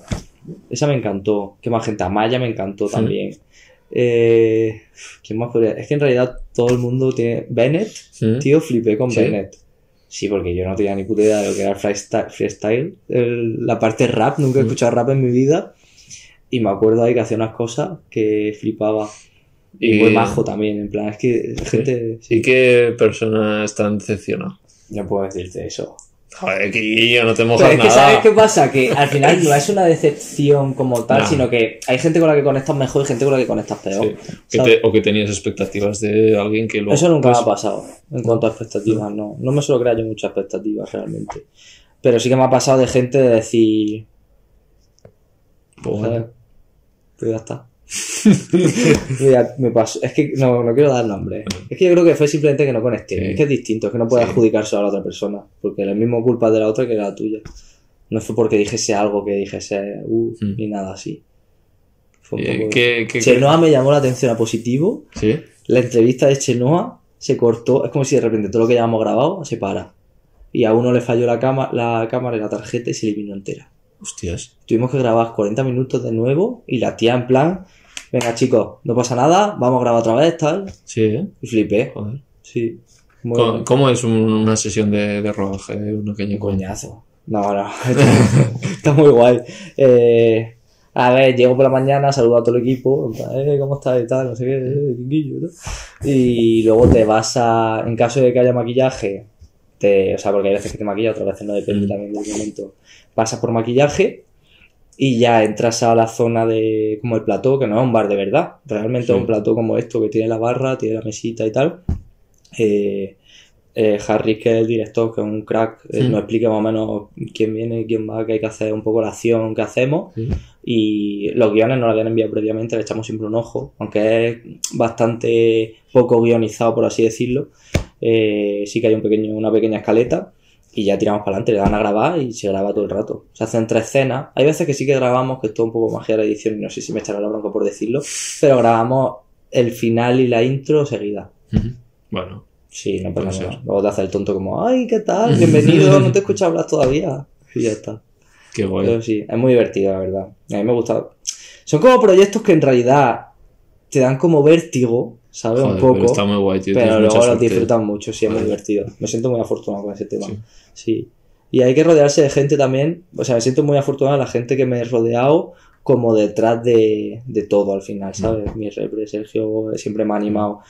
Esa me encantó. ¿Qué más gente? Amaya me encantó también. Eh, ¿Quién más podría? Es que en realidad todo el mundo tiene... Bennett, Mm. tío, flipé con. Bennett. Sí, porque yo no tenía ni puta idea de lo que era el freestyle, freestyle, el- la parte rap, nunca he Mm. escuchado rap en mi vida. Y me acuerdo ahí que hacía unas cosas que flipaba. Y, Y- muy majo también, en plan, es que gente... ¿Y qué persona está decepcionada? No puedo decirte eso. Joder, que yo no te Pero mojas es que, nada. ¿sabes qué pasa? Que al final no es una decepción como tal, No. sino que hay gente con la que conectas mejor y gente con la que conectas peor. Sí. Que o que tenías expectativas de alguien que luego. Eso nunca pues, me ha pasado en cuanto a expectativas, no. No me suelo crear yo muchas expectativas realmente. Pero sí que me ha pasado de gente de decir. pues, ¿sabes? Pues ya está. Mira, me pasó. Es que no, no quiero dar nombres. Es que yo creo que fue simplemente que no conecté. Sí. Es que es distinto, es que no puedes Sí. adjudicarse a la otra persona. Porque la misma culpa de la otra que la tuya. No fue porque dijese algo que dijese, uh, Mm. ni nada así. Fue un eh, poco- ¿qué- qué- Chenoa me llamó la atención a positivo. Sí. La entrevista de Chenoa se cortó. Es como si de repente todo lo que llevamos grabado se para. Y a uno le falló la, cama, la cámara y la tarjeta y se eliminó entera. Hostias. Tuvimos que grabar 40 minutos de nuevo y la tía en plan, venga chicos, no pasa nada, vamos a grabar otra vez, tal. Sí, ¿eh? Y flipé. Joder. Sí. Muy ¿Cómo, cómo es un- una sesión de, de Un coñazo. No, no. Está muy guay. Eh, a ver, llego por la mañana, saludo a todo el equipo, eh, ¿cómo estás? Y tal, no sé qué, eh, ¿no? Y luego te vas a. En caso de que haya maquillaje, te, o sea, porque hay veces que te maquilla, otras veces no depende Mm. también del momento. Pasas por maquillaje y ya entras a la zona de. como el plató, que no es un bar de verdad. Realmente Sí. es un plató como esto, que tiene la barra, tiene la mesita y tal. Eh, eh, Harry, que es el director, que es un crack, eh, nos explica más o menos quién viene, quién va, qué hay que hacer, un poco la acción que hacemos. Sí. Y los guiones nos los habían enviado previamente, le echamos siempre un ojo, aunque es bastante poco guionizado, por así decirlo. Eh, sí que hay un pequeño, una pequeña escaleta y ya tiramos para adelante, le dan a grabar y se graba todo el rato. Se hacen tres escenas. Hay veces que sí que grabamos, que es todo un poco magia de la edición y no sé si me echará la bronca por decirlo, pero grabamos el final y la intro seguida. Bueno, Sí, no pasa nada. Luego te hace el tonto como, ay, ¿qué tal? Bienvenido, no te he escuchado hablar todavía. Y ya está. qué guay. Pero sí, es muy divertido, la verdad. A mí me gusta. Son como proyectos que en realidad te dan como vértigo, Joder, un poco. pero está muy guay, tío. pero luego suerte. disfrutan mucho, sí, es muy divertido. Me siento muy afortunado con ese tema. Sí. Sí. Y hay que rodearse de gente también. O sea, me siento muy afortunado de la gente que me he rodeado como detrás de, de todo al final, ¿sabes? Mi repre, Sergio, siempre me ha animado.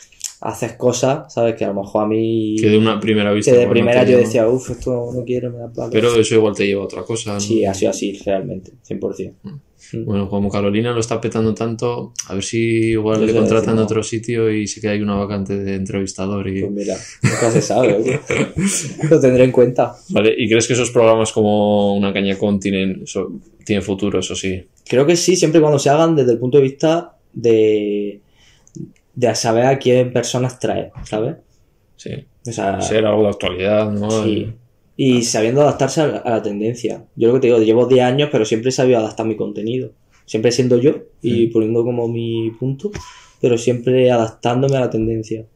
Haces cosas, ¿sabes? Que a lo mejor a mí. Que de una primera vista. que de no primera yo decía, uff, esto no quiero, me da palo. Pero eso igual te lleva a otra cosa. ¿no? Sí, ha sido así, realmente, 100%. Bueno, como Carolina lo está petando tanto, a ver si igual Yo le contratan a otro sitio y se queda ahí una vacante de entrevistador. Y... Pues mira, nunca se sabe. Lo tendré en cuenta. Vale, ¿y crees que esos programas como Una Caña Con tienen, eso, tienen futuro, eso sí? Creo que sí, siempre y cuando se hagan desde el punto de vista de, de saber a quién personas traer, ¿sabes? Sí. O sea, Ser algo de actualidad, ¿no? sí. Y sabiendo adaptarse a la, a la tendencia. Yo lo que te digo, llevo 10 años, pero siempre he sabido adaptar mi contenido. Siempre siendo yo y Mm. poniendo como mi punto, pero siempre adaptándome a la tendencia.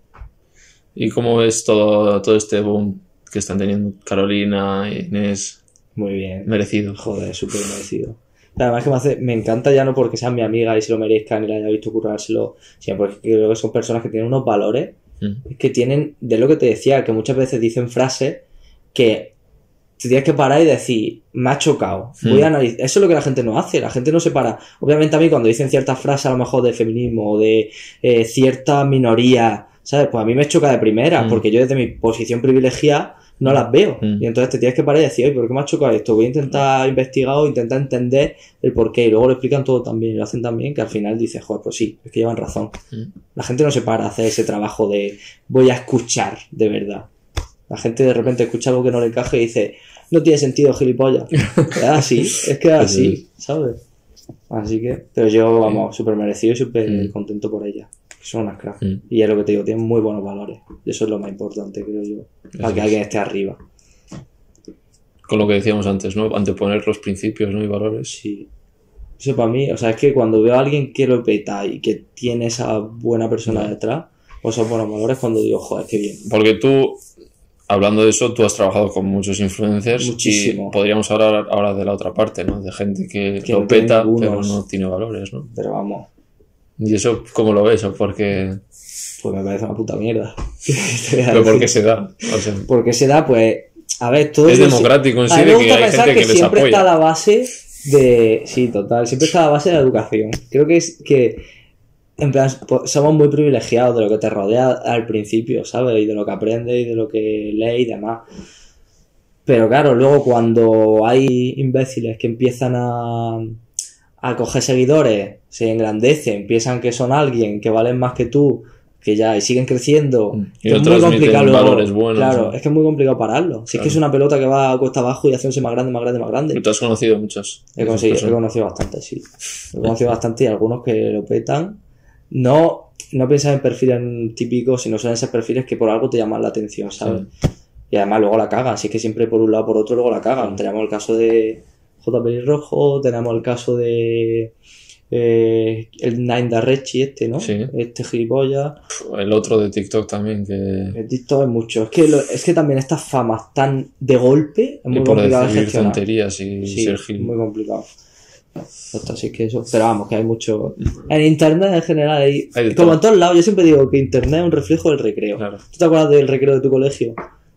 ¿Y cómo ves todo, todo este boom que están teniendo Carolina, Inés? Muy bien. Merecido. Joder, súper merecido. Además que me, hace, me encanta ya no porque sean mi amiga y se lo merezcan y la haya visto currárselo, sino porque creo que son personas que tienen unos valores, Mm. que tienen, de lo que te decía, que muchas veces dicen frases que te tienes que parar y decir, me ha chocado, voy Mm. a analizar. Eso es lo que la gente no hace, la gente no se para. Obviamente a mí cuando dicen ciertas frases a lo mejor de feminismo o de eh, cierta minoría, ¿sabes? Pues a mí me choca de primera, Mm. porque yo desde mi posición privilegiada no las veo. Mm. Y entonces te tienes que parar y decir, oye, ¿por qué me ha chocado esto? Voy a intentar investigar o intentar entender el porqué. Y luego lo explican todo también, y lo hacen también, que al final dices, joder, pues sí, es que llevan razón. Mm. La gente no se para a hacer ese trabajo de voy a escuchar de verdad. La gente de repente escucha algo que no le encaja y dice, no tiene sentido, gilipollas. es así, es que es así, ¿sabes? Así que, pero yo, vamos, súper merecido y súper Mm. contento por ella. Son unas cracks. Mm. Y es lo que te digo, tienen muy buenos valores. Eso es lo más importante, creo yo. Para que alguien esté arriba. Con lo que decíamos antes, ¿no? Anteponer los principios ¿no? y valores. Sí. Eso para mí, o sea, es que cuando veo a alguien que lo peta y que tiene esa buena persona detrás, o esos buenos valores, cuando digo, joder, qué bien. Porque tú, hablando de eso, tú has trabajado con muchos influencers Muchísimo. y podríamos hablar ahora de la otra parte, ¿no? De gente que, Que lo peta, pero no tiene valores, ¿no? Pero vamos, ¿Y eso cómo lo ves? ¿O porque, pues me parece una puta mierda. Pero por qué se da? O sea, ¿Por qué se da? Pues, a ver, todo es democrático en sí de que hay gente que, que les siempre está apoya. la base de. Sí, total. Siempre está la base de la educación. Creo que es que. En plan, po- somos muy privilegiados de lo que te rodea al principio, ¿sabes? Y de lo que aprendes y de lo que lees y demás. Pero claro, luego cuando hay imbéciles que empiezan a, a coger seguidores, se engrandecen, piensan que son alguien, que valen más que tú, que ya, y siguen creciendo. Mm. Y es muy complicado valores buenos, Claro, es que es muy complicado pararlo. Si es que es una pelota que va a cuesta abajo y haciéndose más grande, más grande, más grande. ¿Tú has conocido muchos? He, conocido bastante, sí. He conocido bastante y algunos que lo petan. No, no piensas en perfiles típicos, sino suelen ser perfiles que por algo te llaman la atención, ¿sabes? Y además luego la cagan. Así que siempre por un lado por otro luego la cagan. Tenemos el caso de J. Rojo, tenemos el caso de eh, el Nine Darrechi este, ¿no? Sí. Este gilipollas. El otro de TikTok también, que... El TikTok es mucho. Es que, lo- es que también estas famas tan de golpe es Y muy por complicado de decir gestionar. tonterías y Sí, ser gil. muy complicado. Así que eso. Pero vamos, que hay mucho. En internet en general hay. Hay como en todos lados, yo siempre digo que internet es un reflejo del recreo. Claro. ¿Tú te acuerdas del recreo de tu colegio?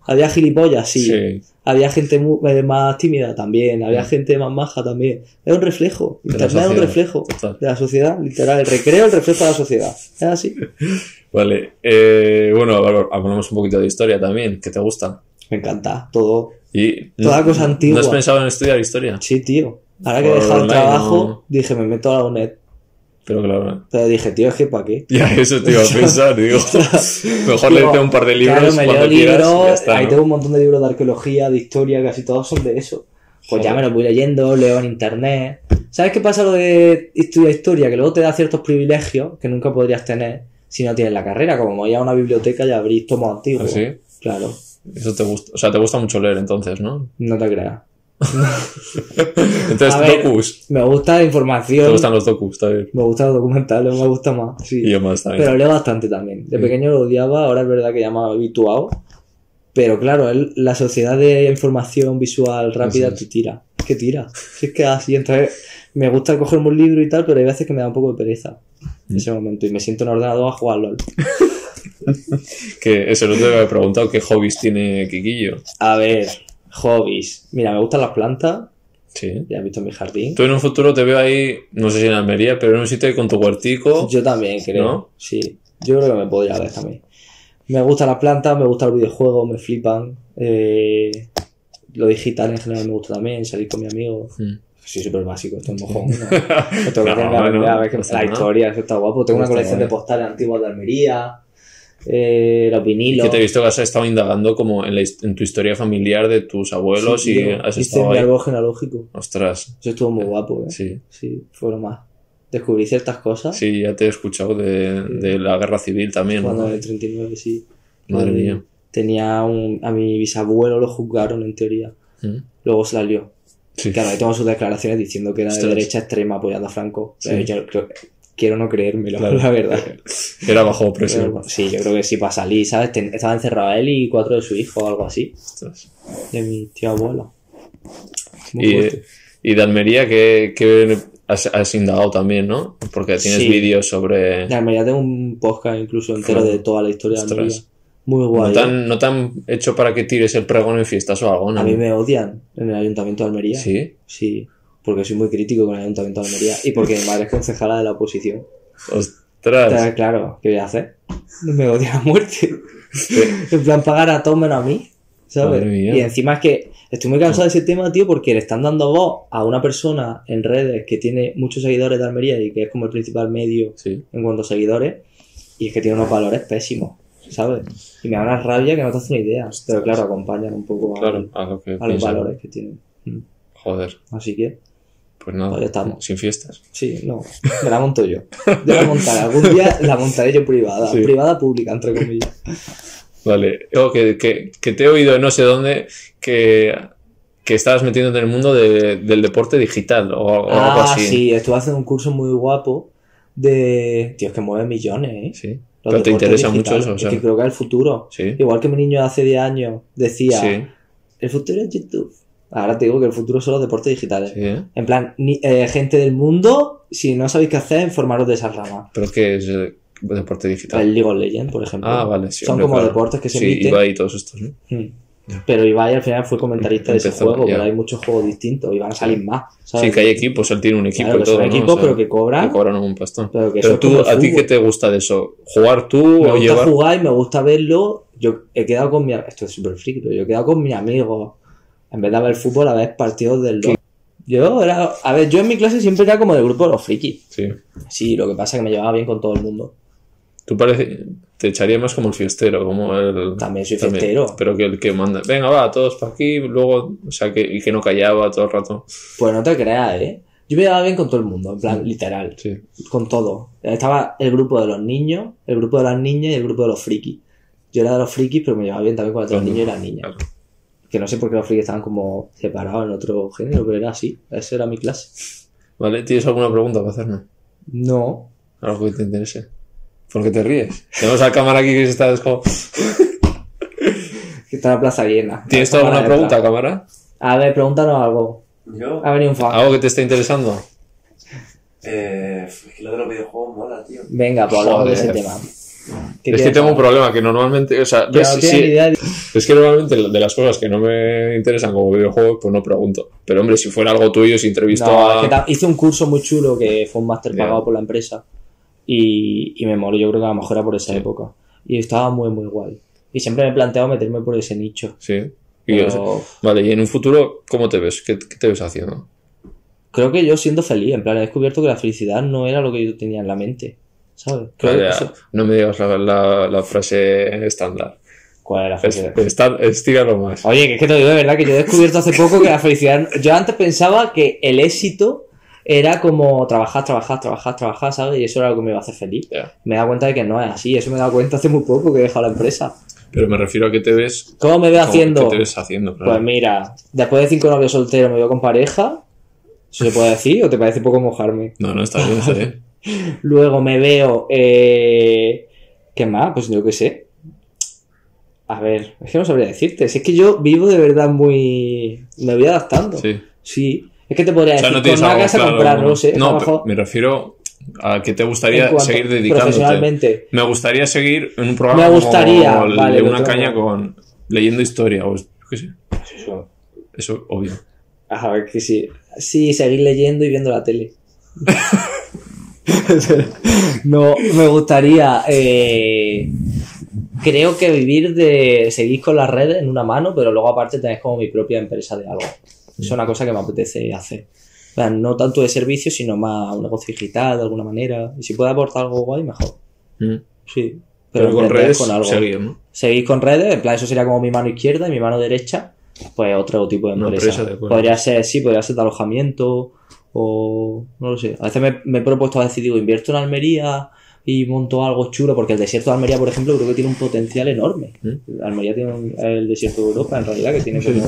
Había gilipollas, sí. Sí. Había gente eh, más tímida también. Había Mm. gente más maja también. Es un reflejo. Internet es un reflejo total. de la sociedad, literal. El recreo el reflejo de la sociedad. Es así. Vale. Eh, bueno, hablamos un poquito de historia también, que te gusta. Me encanta. Todo. Y Toda ¿no- cosa antigua. ¿No has pensado en estudiar historia? Sí, tío. Ahora que he dejado el trabajo, ¿no? dije, me meto a la UNED. Pero claro. Pero dije, tío, es que ¿para qué? Ya, eso te iba a pensar, digo. Mejor leerte un par de libros Claro, me leo libros, está, ahí ¿no? tengo un montón de libros de arqueología, de historia, casi todos son de eso. Pues ya me los voy leyendo, leo en internet. ¿Sabes qué pasa lo de estudiar historia? Que luego te da ciertos privilegios que nunca podrías tener si no tienes la carrera. Como voy a una biblioteca y abrís tomos antiguos. ¿Ah, sí? Claro, Eso te gusta. O sea, te gusta mucho leer entonces, ¿no? no te creas. Entonces, ver, docus. Me gusta la información, Te gustan los docus, bien. me gustan los documentales, me gusta más. Sí. Y yo más también. Pero leo bastante también. De Sí. pequeño lo odiaba, ahora es verdad que ya me he habituado. Pero claro, la sociedad de información visual rápida es. te tira. Que tira. Si es que así, entonces me gusta cogerme un libro y tal, pero hay veces que me da un poco de pereza en Mm. ese momento. Y me siento en ordenador a jugar LOL. Que eso no te había preguntado qué hobbies tiene Kikillo. A ver, hobbies. Mira, me gustan las plantas. Sí. Ya has visto mi jardín. Tú en un futuro te veo ahí, no sé si en Almería, pero en un sitio con tu huertico. Yo también creo. ¿No? Sí. Yo creo que me podría ver también. Me gustan las plantas, me gustan los videojuegos, me flipan. Eh, lo digital en general me gusta también, salir con mi amigo. Mm. Soy súper básico, esto es mojón. ¿no? No, a ver, que la historia, eso está guapo. Tengo una colección de postales antiguas de Almería, eh, los vinilos. que te he visto que has estado indagando como en, la en tu historia familiar de tus abuelos Sí, y tío, has estado mi ahí. árbol genealógico. Ostras, Eso estuvo muy guapo, ¿eh? sí. Sí, fue lo más. Descubrí ciertas cosas Sí, ya te he escuchado de, de la guerra civil también. cuando ¿no? en el 39, sí. Madre mía. Tenía un, a mi bisabuelo lo juzgaron en teoría. Mm. Luego se la lió. Sí. Claro, ahí tengo sus declaraciones diciendo que era de Ostras. derecha extrema apoyando a Franco. Sí. Eh, yo creo- quiero no creérmelo, Claro. la verdad. Era bajo presión. Pero, sí, yo creo que sí para salir, ¿sabes? Ten- estaba encerrado él y cuatro de su hijo o algo así. De mi tío abuelo. Y, y de Almería, que, que has, has indagado también, ¿no? Porque tienes Sí. vídeos sobre... De Almería tengo un podcast incluso entero de toda la historia de. Almería. Muy guay. ¿No te, han, ¿No te han hecho para que tires el pregón en fiestas o algo? ¿no? A mí me odian en el Ayuntamiento de Almería. Sí. Sí, porque soy muy crítico con el Ayuntamiento de Almería y porque mi madre es concejala de la oposición. Ostras. Entonces, claro, ¿qué voy a hacer? Me odia a muerte. en plan, pagar a todos menos a mí, ¿sabes? Y encima es que estoy muy cansado de ese tema, tío, porque le están dando voz a una persona en redes que tiene muchos seguidores de Almería y que es como el principal medio Sí. en cuanto a seguidores, y es que tiene unos valores pésimos, ¿sabes? Y me da una rabia que no te hace una idea. Pero claro, acompañan un poco a, Claro, a lo que a los valores que tienen. Mm. Joder. Así que, Pues nada, Pues ya estamos. sin fiestas. sí, no, me la monto yo. Yo la montaré. Algún día la montaré yo privada. Sí. Privada pública, entre comillas. Vale. Oh, que, que, que te he oído no sé dónde que, que estabas metiéndote en el mundo de- del deporte digital o, o algo Ah, así. sí, estuve haciendo un curso muy guapo de. Tío, es que mueve millones, ¿eh? Sí. Los Pero te interesa mucho eso, o sea. Es que creo que es el futuro. Sí. Igual que mi niño hace 10 años decía, Sí, el futuro es YouTube. Ahora te digo que el futuro son los deportes digitales. sí, ¿eh? En plan, ni- eh, gente del mundo, si no sabéis qué hacer, informaros de esa rama. Pero es que es eh, deporte digital. El League of Legends, por ejemplo. Ah, vale, sí. Son hombre, como claro. deportes que se Sí, emiten. Ibai y todos estos, ¿no? Mm. Pero Ibai al final fue comentarista de ese Empezó, juego, pero hay muchos juegos distintos y van a salir más. ¿sabes? Sí, que hay equipos, él tiene un equipo Claro, y todo. son ¿no? equipos, O sea, pero que cobran. que cobran un pastón. Pero Pero tú, ¿a ti qué te gusta de eso? ¿Jugar tú Me o gusta llevar? jugar y me gusta verlo. Yo he quedado con mi... Esto es súper friki, pero yo he quedado con mis amigos. En vez de ver fútbol, a ver partidos del LoL. Yo era... A ver, yo en mi clase siempre era como del grupo de los frikis. Sí. Sí, lo que pasa es que me llevaba bien con todo el mundo. Tú parece, te echaría más como el fiestero, como el... También soy fiestero. Pero que el que manda, venga, va, todos para aquí, luego, o sea, que, y que no callaba todo el rato. Pues no te creas, ¿eh? Yo me llevaba bien con todo el mundo, en plan, literal. Sí. Con todo. Estaba el grupo de los niños, el grupo de las niñas y el grupo de los frikis. Yo era de los frikis, pero me llevaba bien también con los niños y las niñas. Claro. Que no sé por qué los frikis estaban como separados en otro género, pero era así. Esa era mi clase. ¿Vale? ¿Tienes alguna pregunta para hacerme? No. Algo que te interese. ¿Por qué te ríes? Tenemos a la cámara aquí que se está desco... Que está la plaza llena. ¿Tienes tú La alguna pregunta, cámara? A ver, pregúntanos algo. Yo, Ha venido un fan. ¿Algo que te esté interesando? eh, es que lo de los videojuegos mola, tío. Venga, pues hablamos de ese tema. Es que tengo un problema que normalmente, o sea, Yo ves, no sí, es que normalmente de las cosas que no me interesan como videojuegos, pues no pregunto. Pero hombre, si fuera algo tuyo, si entrevisto No, a... es que hice un curso muy chulo que fue un máster Ya. pagado por la empresa y, y me moló, yo creo que a lo mejor era por esa Sí. época. Y estaba muy, muy guay. Y siempre me he planteado meterme por ese nicho. Sí. Y, Pero o sea, vale, y en un futuro, ¿cómo te ves? ¿Qué, qué te ves haciendo? creo que yo siendo feliz, en plan, he descubierto que la felicidad no era lo que yo tenía en la mente. Que No me digas la, la- la frase estándar. ¿Cuál era la Es- felicidad? está- estíralo más. Oye, que es que te digo de verdad que yo he descubierto hace poco que la felicidad. Yo antes pensaba que el éxito era como trabajar, trabajar, trabajar, trabajar, ¿sabes? Y eso era lo que me iba a hacer feliz. Me he dado cuenta de que no es así. Eso me he dado cuenta hace muy poco que he dejado la empresa. Pero me refiero a qué te ves... ¿Cómo me veo haciendo? ¿Qué te ves haciendo? claro. Pues mira, después de cinco novios solteros me veo con pareja. ¿Eso se puede decir o te parece poco mojarme? No, no, está bien, está bien. Luego me veo. Eh... ¿Qué más? Pues yo qué sé. A ver, es que no sabría decirte. Si es que yo vivo de verdad muy. Me voy adaptando. Sí. Sí. Es que te podría O sea, decir, no tienes con una casa claro, comprar, no lo sé. No, me refiero a que te gustaría seguir dedicándote. Profesionalmente. Me gustaría seguir en un programa Me gustaría, como vale, de una caña con leyendo historia o qué sé. Eso. Eso obvio. A ver, que sí. Sí, seguir leyendo y viendo la tele. no, me gustaría. eh, creo que vivir de seguir con las redes en una mano, pero luego aparte tener como mi propia empresa de algo. Es una cosa que me apetece hacer. O sea, no tanto de servicio, sino más un negocio digital de alguna manera. Y si puede aportar algo guay, mejor. Mm. Sí. Pero, con redes con algo. seguir, ¿no? Seguir con redes, en plan, eso sería como mi mano izquierda y mi mano derecha, pues otro tipo de empresa. empresa, de acuerdo. podría ser, sí, podría ser de alojamiento o no lo sé. A veces me, me he propuesto a decir, digo, invierto en Almería y monto algo chulo, porque el desierto de Almería, por ejemplo, creo que tiene un potencial enorme. ¿Mm? Almería tiene un- el desierto de Europa, en realidad, que tiene Sí. como...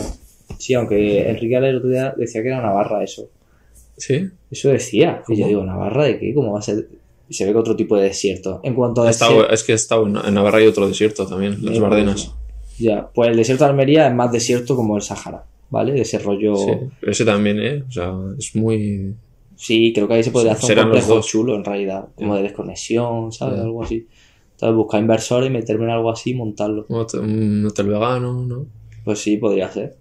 Sí, aunque Enrique Ale el otro día decía que era Navarra eso. Sí. Eso decía. Y yo digo, ¿Navarra de qué? ¿Cómo va a ser? Y se ve que otro tipo de desierto. En cuanto a desierto... es que he estado en, Navarra y otro desierto también, las Sí, Bardenas. Ya, pues el desierto de Almería es más desierto como el Sahara, ¿vale? De ese rollo. Sí. Sí, Ese también, ¿eh? O sea, es muy... creo que ahí se podría Sí, hacer un complejo chulo en realidad, como de desconexión, ¿sabes? Algo así. Entonces buscar inversores y meterme en algo así y montarlo. Un hotel, un hotel vegano, ¿no? Pues sí, podría ser.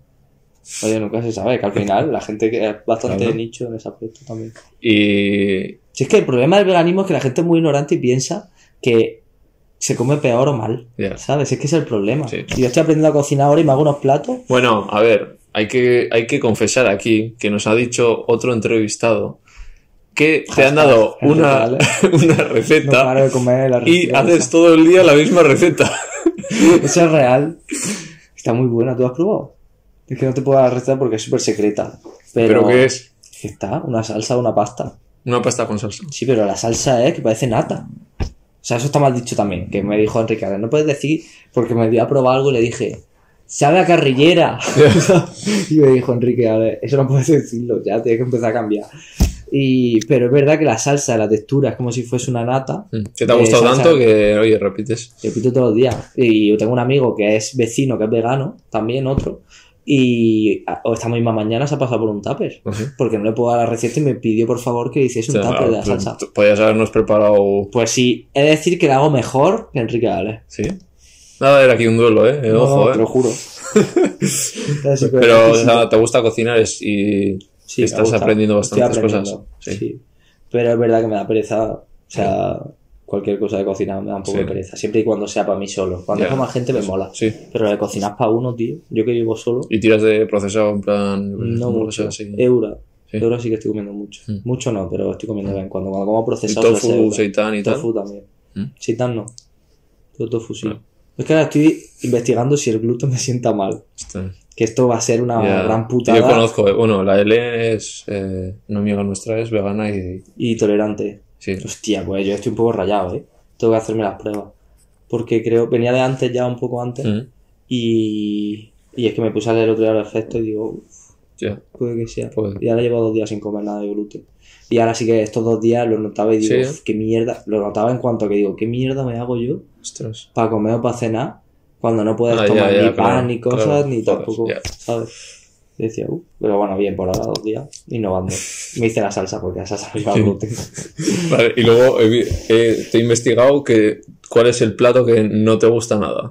Oye, nunca se sabe, que al final la gente que es bastante Claro. nicho en ese aspecto también. Y... Si es que el problema del veganismo es que la gente es muy ignorante y piensa que se come peor o mal. ¿sabes? Es que es el problema. Sí. Y yo estoy aprendiendo a cocinar ahora y me hago unos platos. Bueno, a ver, hay que, hay que confesar aquí que nos ha dicho otro entrevistado que te han dado una, una receta paro de comer la y haces todo el día la misma receta. Eso es real. Está muy buena, ¿tú has probado? Es que no te puedo dar la receta porque es súper secreta. Pero, ¿Pero qué es? está, una salsa o una pasta. Una pasta con salsa. Sí, pero la salsa es que parece nata. O sea, eso está mal dicho también, que me dijo Enrique, "A ver, no puedes decir, porque me dio a probar algo y le dije, sabe a carrillera. y me dijo Enrique, a ver, eso no puedes decirlo, ya tienes que empezar a cambiar. Y, pero es verdad que la salsa, la textura es como si fuese una nata. Mm. Que te ha Eh, gustado salsa- tanto que, oye, repites. Repito todos los días. Y yo tengo un amigo que es vecino, que es vegano, también otro. Y a- o esta misma mañana se ha pasado por un tupper. Sí. Porque no le puedo dar la receta y me pidió por favor que hiciese un O sea, tupper de la pues, salsa. t- Podías habernos preparado. Pues sí, he de decir que la hago mejor que Enrique Gales. Sí. Nada, era aquí un duelo, ¿eh? Eh, Ojo, ¿eh? te lo juro. Pero, o sea, te gusta cocinar y Sí, estás aprendiendo bastantes aprendiendo, cosas. Sí. Pero es verdad que me da pereza. O sea, cualquier cosa de cocinar me da un poco Sí. de pereza. Siempre y cuando sea para mí solo. Cuando es para más gente me mola. Sí. Pero de cocinar para uno, tío. Yo que vivo solo. Y tiras de procesado en plan. No mucho. así. Eura. Sí. Eura sí que estoy comiendo mucho. Mm. Mucho no, pero estoy comiendo de vez en cuando. Cuando como Y procesado. ser tofu, seitan y tal. Tofu también. Mm. Seitan no. Pero tofu sí. Es que ahora estoy investigando si el gluten me sienta mal. Que esto va a ser una gran putada Yo conozco, eh, bueno, la L es. Eh, una amiga nuestra es vegana y. y tolerante. Sí. Hostia, pues yo estoy un poco rayado, ¿eh? Tengo que hacerme las pruebas. Porque creo, venía de antes ya, un poco antes. Mm, Y, y es que me puse a leer otro día los efectos y digo, "Uf, ya. puede que sea. Puede. Y ahora llevo dos días sin comer nada de gluten. Y ahora sí que estos dos días lo notaba y digo, Sí. "Uf, qué mierda. Lo notaba en cuanto a que digo, ¿qué mierda me hago yo Ostras. para comer o para cenar? Cuando no puedes Ah, tomar ya, ni claro, pan ni cosas, claro, ni tampoco, ya. ¿sabes? Y decía, uh, pero bueno, bien, por ahora dos días, innovando. Me hice la salsa porque la salsa lleva gluten. Vale, y luego he vi- he- te he investigado que cuál es el plato que no te gusta nada.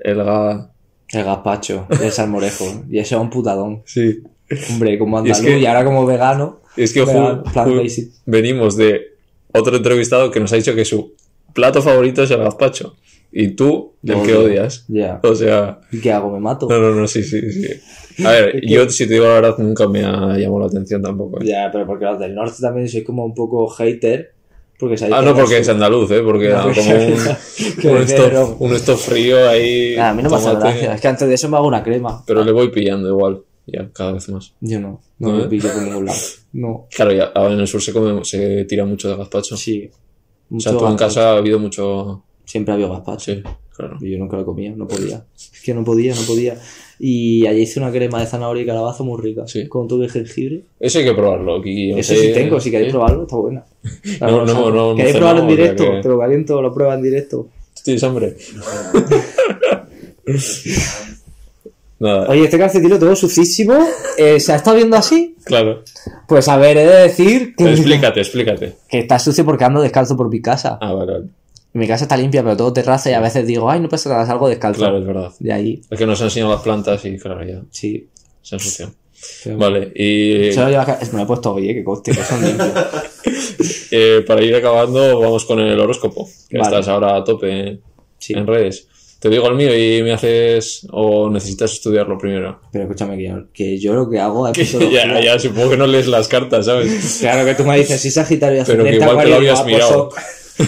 El ga... El gazpacho, el salmorejo. Y eso es un putadón. Sí. Hombre, como Y es andaluz y, ahora como vegano. Es que Vegano, ju- venimos de otro entrevistado que nos ha dicho que su plato favorito es el gazpacho. Y tú, el que odias. Ya. O sea, ¿Y qué hago? ¿Me mato? no, no, no, sí, sí, sí. A ver, yo si te digo la verdad nunca me ha llamado la atención tampoco. ¿eh? Ya, pero porque los del norte también soy como un poco hater. Porque Ah, no, porque es andaluz, ¿eh? Porque No, como un, esto, Pedro. un esto frío ahí. Ah, a mí no me hace gracia. Es que antes de eso me hago una crema. Pero le voy pillando igual, ya, cada vez más. Yo no. No ¿No, eh? pillo por ningún lado. No. Claro, ya ahora en el sur se, come, se tira mucho de gazpacho. Sí. o sea, Mucho tú en casa ha habido mucho... Siempre había gazpacho. Sí, claro. Y yo nunca lo comía, no podía. Es que no podía, no podía. Y allí hice una crema de zanahoria y calabaza muy rica. Sí. Con toque de jengibre. Eso hay que probarlo. Aquí, Eso sí tengo, si queréis ¿sí? probarlo, está buena. No, no, no, no ¿Queréis probarlo en directo? que- Te lo caliento, lo pruebas en directo. ¿Tienes hambre? Nada, Oye, este calcetino todo sucísimo. Eh, ¿Se ha estado viendo así? claro. Pues a ver, he de decir que, Explícate, explícate. que está sucio porque ando descalzo por mi casa. Ah, vale, vale. Mi casa está limpia, pero todo terraza y a veces digo, ay, no pasa nada, salgo descalzo. Claro, es verdad. De ahí, Es que nos han enseñado las plantas y claro, ya sí. se ensucian. Pero- Vale, y Solo lleva ca- Me lo he puesto hoy, eh, que coste, que son limpios. eh, para ir acabando vamos con el horóscopo. Que Vale. estás ahora a tope Sí. en redes. Te digo el mío y me haces... o necesitas estudiarlo primero. Pero escúchame, que yo, que yo lo que hago es Que ya, ya, supongo que no lees las cartas, ¿sabes? Claro que tú me dices, si Sagitario y Pero que igual te lo habías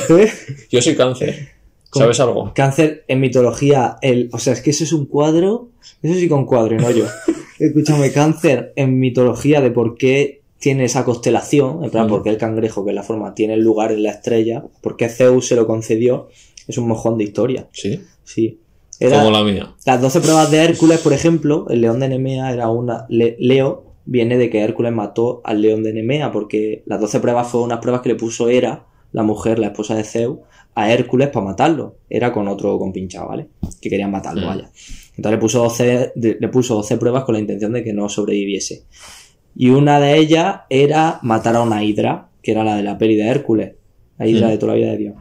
¿Eh? Yo soy cáncer. ¿Sabes algo? Cáncer en mitología, el, o sea, es que eso es un cuadro, eso sí con cuadro, y no yo. Escúchame, cáncer en mitología de por qué tiene esa constelación, en plan, Mm. por qué el cangrejo, que es la forma, tiene el lugar en la estrella, por qué Zeus se lo concedió, es un mojón de historia, Sí. Sí. Era, Como la mía. Las 12 pruebas de Hércules, por ejemplo, el león de Nemea era una. Le- Leo viene de que Hércules mató al león de Nemea, porque las 12 pruebas fueron unas pruebas que le puso Hera, la mujer, la esposa de Zeus, a Hércules para matarlo. Era con otro compinchado, ¿vale? Que querían matarlo, Mm. vaya. Entonces le puso, 12, de- le puso 12 pruebas con la intención de que no sobreviviese. Y una de ellas era matar a una hidra, que era la de la peli de Hércules, la hidra Mm. de toda la vida de Dios.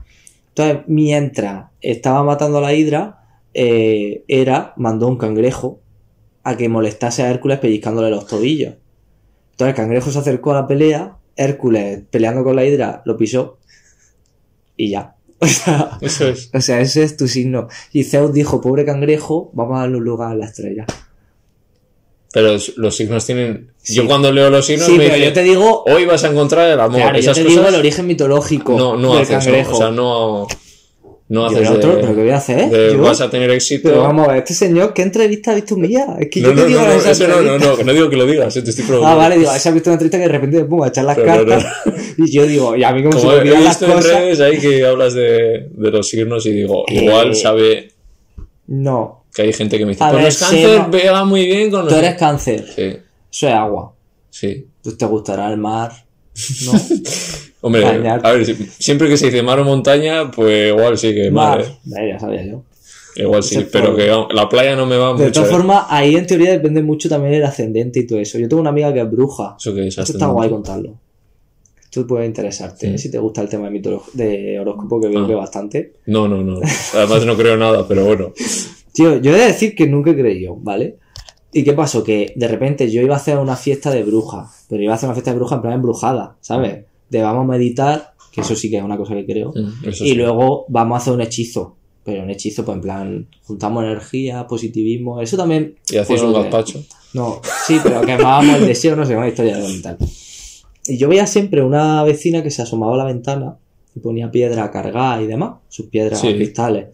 Entonces, mientras estaba matando a la hidra, eh, Hera mandó un cangrejo a que molestase a Hércules pellizcándole los tobillos. Entonces el cangrejo se acercó a la pelea, Hércules peleando con la hidra lo pisó y ya. O sea, Eso es. o sea, ese es tu signo. Y Zeus dijo, pobre cangrejo, vamos a darle un lugar a la estrella. Pero los signos tienen. Sí. Yo cuando leo los signos Sí, me pero yo te digo, hoy vas a encontrar el amor. claro, yo te cosas digo el origen mitológico no, no del haces, ¿no? cangrejo. O sea, no, no Yo haces otro, ¿pero qué voy a hacer? de Yo- vas a tener éxito. Pero vamos a ver, este señor, ¿qué entrevista ha visto mía? Es que no, yo no, te digo no, no, esa eso no, no, no, no digo que lo digas, te estoy Ah, preguntando. vale, digo, se ha visto una entrevista que de repente me pongo a echar las Pero no, cartas y yo digo, y a mí como, se Como me he olvidan las visto en cosas. redes ahí que hablas de, de los signos y digo, Eh, igual sabe No, que hay gente que me dice, A pues ver, los cáncer Seba, pega muy bien con tú los... eres cáncer, Sí, eso es agua. sí. Pues te gustará el mar, ¿no? Hombre, a ver, si- siempre que se dice mar o montaña, pues igual sí que mar, mar. ¿eh? Ya sabía yo. Igual sí, Ese pero que la playa no me va De mucho. todas ¿eh? formas, ahí en teoría depende mucho también el ascendente y todo eso. Yo tengo una amiga que es bruja. Eso que es Esto está guay contarlo. Esto puede interesarte, Sí. ¿eh? si te gusta el tema de, de horóscopo, que veo Ah. que bastante. No, no, no. Además no creo nada, pero bueno. Tío, yo he de decir que nunca he creído, ¿vale? ¿Y qué pasó? Que de repente yo iba a hacer una fiesta de bruja, pero iba a hacer una fiesta de bruja en plan embrujada, ¿sabes? De vamos a meditar, que eso sí que es una cosa que creo, y sí. luego vamos a hacer un hechizo. Pero un hechizo, pues en plan, juntamos energía, positivismo, eso también... Y hacéis pues, un gazpacho. No, sí, pero quemábamos el deseo, no sé, una historia de tal. Y yo veía siempre una vecina que se asomaba a la ventana y ponía piedra cargada y demás, sus piedras Sí. cristales.